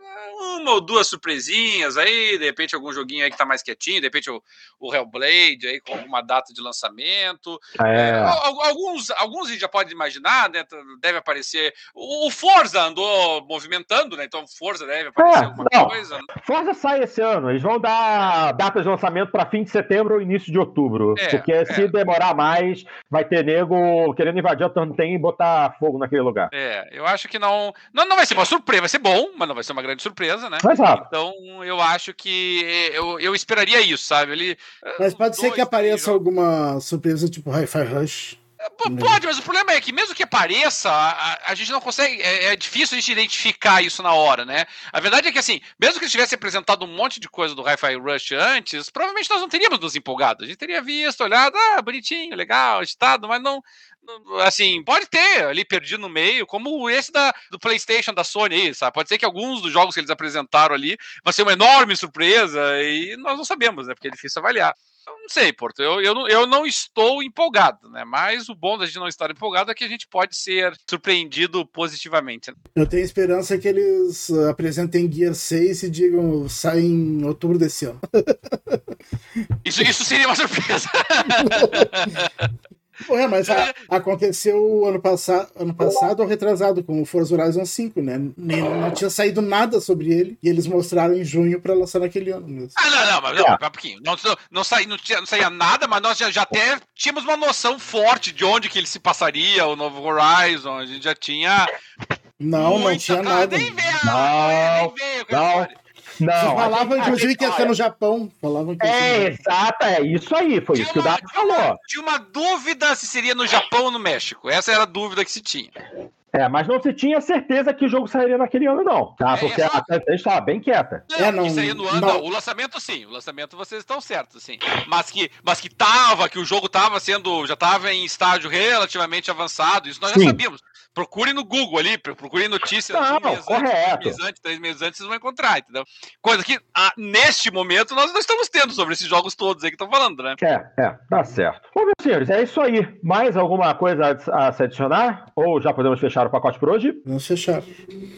uma ou duas surpresinhas aí, de repente algum joguinho aí que tá mais quietinho, de repente o, o Hellblade aí com alguma data de lançamento. É. É, alguns, alguns a gente já pode imaginar, né? Deve aparecer. O, Forza andou movimentando, né? Então Forza deve aparecer é, alguma não. coisa. Né? Forza sai esse ano, eles vão dar data de lançamento para fim de setembro ou início de outubro. É, porque é. se demorar mais, vai ter nego querendo invadir o Tanten e botar fogo naquele lugar. É, eu acho que não. Não, não vai ser uma surpresa, vai ser bom, mas não vai ser uma grande surpresa, né? Exato. Então eu acho que eu, eu esperaria isso, sabe? Ele, mas pode dois, ser que apareça alguma surpresa tipo Hi-Fi Rush. Pode, mas o problema é que mesmo que apareça, a, a gente não consegue. É, é, difícil a gente identificar isso na hora, né? A verdade é que, assim, mesmo que eles tivessem apresentado um monte de coisa do Hi-Fi Rush antes, provavelmente nós não teríamos nos empolgado. A gente teria visto, olhado, ah, bonitinho, legal, estado, mas não, assim, pode ter ali perdido no meio, como esse da, do PlayStation da Sony aí, sabe? Pode ser que alguns dos jogos que eles apresentaram ali vai ser uma enorme surpresa e nós não sabemos, né? Porque é difícil avaliar. Eu não sei, Porto, eu, eu, eu não estou empolgado, né? Mas o bom da gente não estar empolgado é que a gente pode ser surpreendido positivamente. Né? Eu tenho esperança que eles apresentem Gear 6 e digam sai em outubro desse ano. Isso, isso seria uma surpresa. É, mas a, aconteceu ano, passa, ano passado ou retrasado com o Forza Horizon 5, né? Nem, não tinha saído nada sobre ele e eles mostraram em junho para lançar naquele ano mesmo. Ah, não, não, mas não, é. um pouquinho. Não, não, não, saía, não, tinha, não saía nada, mas nós já, já até tínhamos uma noção forte de onde que ele se passaria, o novo Horizon. A gente já tinha. Não, não tinha nada. Nem veio, não, nem veio, não. Não, falavam, inclusive, que ia ser no Japão. Falavam que é, exato, é isso aí. Foi tinha isso que o Dado falou. Tinha uma dúvida se seria no Japão ou no México. Essa era a dúvida que se tinha. É, mas não se tinha certeza que o jogo sairia naquele ano, não. Tá? É, Porque a gente estava bem quieta. Não, é, não, aí no ano, não. o lançamento sim, o lançamento vocês estão certos, sim. Mas que, mas que tava, que o jogo estava sendo, já estava em estágio relativamente avançado, isso nós sim. já sabíamos. Procure no Google ali, procure notícias não, correto. Antes, antes, três meses antes, vocês vão encontrar, entendeu? Coisa que, ah, neste momento, nós não estamos tendo sobre esses jogos todos aí que estão falando, né? É, é, tá certo. Bom, meus senhores, é isso aí. Mais alguma coisa a se adicionar? Ou já podemos fechar o pacote por hoje? Vamos fechar.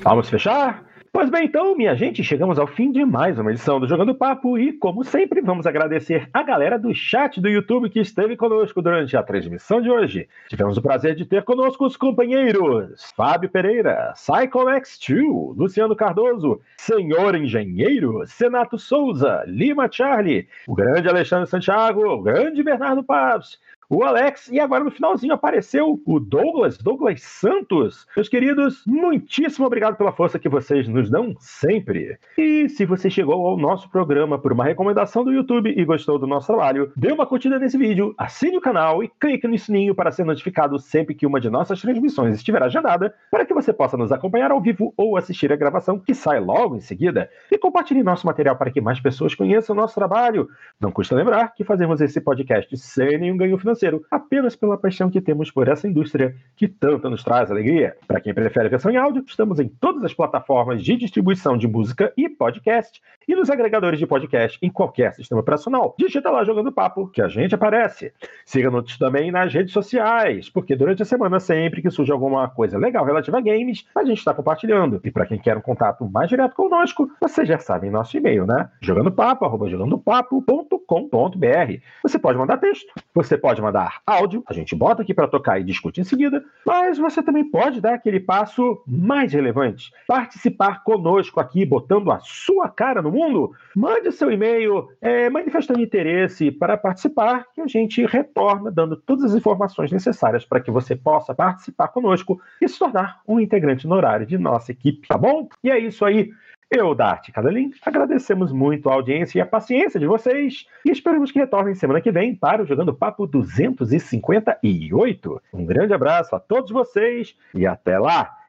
Vamos fechar? Pois bem, então, minha gente, chegamos ao fim de mais uma edição do Jogando Papo e, como sempre, vamos agradecer a galera do chat do YouTube que esteve conosco durante a transmissão de hoje. Tivemos o prazer de ter conosco os companheiros Fábio Pereira, PsychoX2, Luciano Cardoso, Senhor Engenheiro, Senato Souza, Lima Charlie, o grande Alexandre Santiago, o grande Bernardo Paz, o Alex, e agora no finalzinho apareceu o Douglas, Douglas Santos. Meus queridos, muitíssimo obrigado pela força que vocês nos dão sempre. E se você chegou ao nosso programa por uma recomendação do YouTube e gostou do nosso trabalho, dê uma curtida nesse vídeo, assine o canal e clique no sininho para ser notificado sempre que uma de nossas transmissões estiver agendada, para que você possa nos acompanhar ao vivo ou assistir a gravação que sai logo em seguida. E compartilhe nosso material para que mais pessoas conheçam o nosso trabalho. Não custa lembrar que fazemos esse podcast sem nenhum ganho financeiro financeiro, apenas pela paixão que temos por essa indústria que tanto nos traz alegria. Para quem prefere a versão em áudio, estamos em todas as plataformas de distribuição de música e podcast e nos agregadores de podcast em qualquer sistema operacional. Digita lá Jogando Papo que a gente aparece. Siga-nos também nas redes sociais, porque durante a semana, sempre que surge alguma coisa legal relativa a games, a gente está compartilhando. E para quem quer um contato mais direto conosco, vocês já sabem nosso e-mail, né? jogandopapo.jogandopapo.com.br. Você pode mandar texto, você pode mandar áudio, a gente bota aqui para tocar e discute em seguida, mas você também pode dar aquele passo mais relevante, participar conosco aqui, botando a sua cara no mundo. Mande seu e-mail, é, manifestando interesse para participar, que a gente retorna dando todas as informações necessárias para que você possa participar conosco e se tornar um integrante no horário de nossa equipe, tá bom? E é isso aí. Eu, Dart Cadalin, agradecemos muito a audiência e a paciência de vocês e esperamos que retornem semana que vem para o Jogando Papo 258. Um grande abraço a todos vocês e até lá!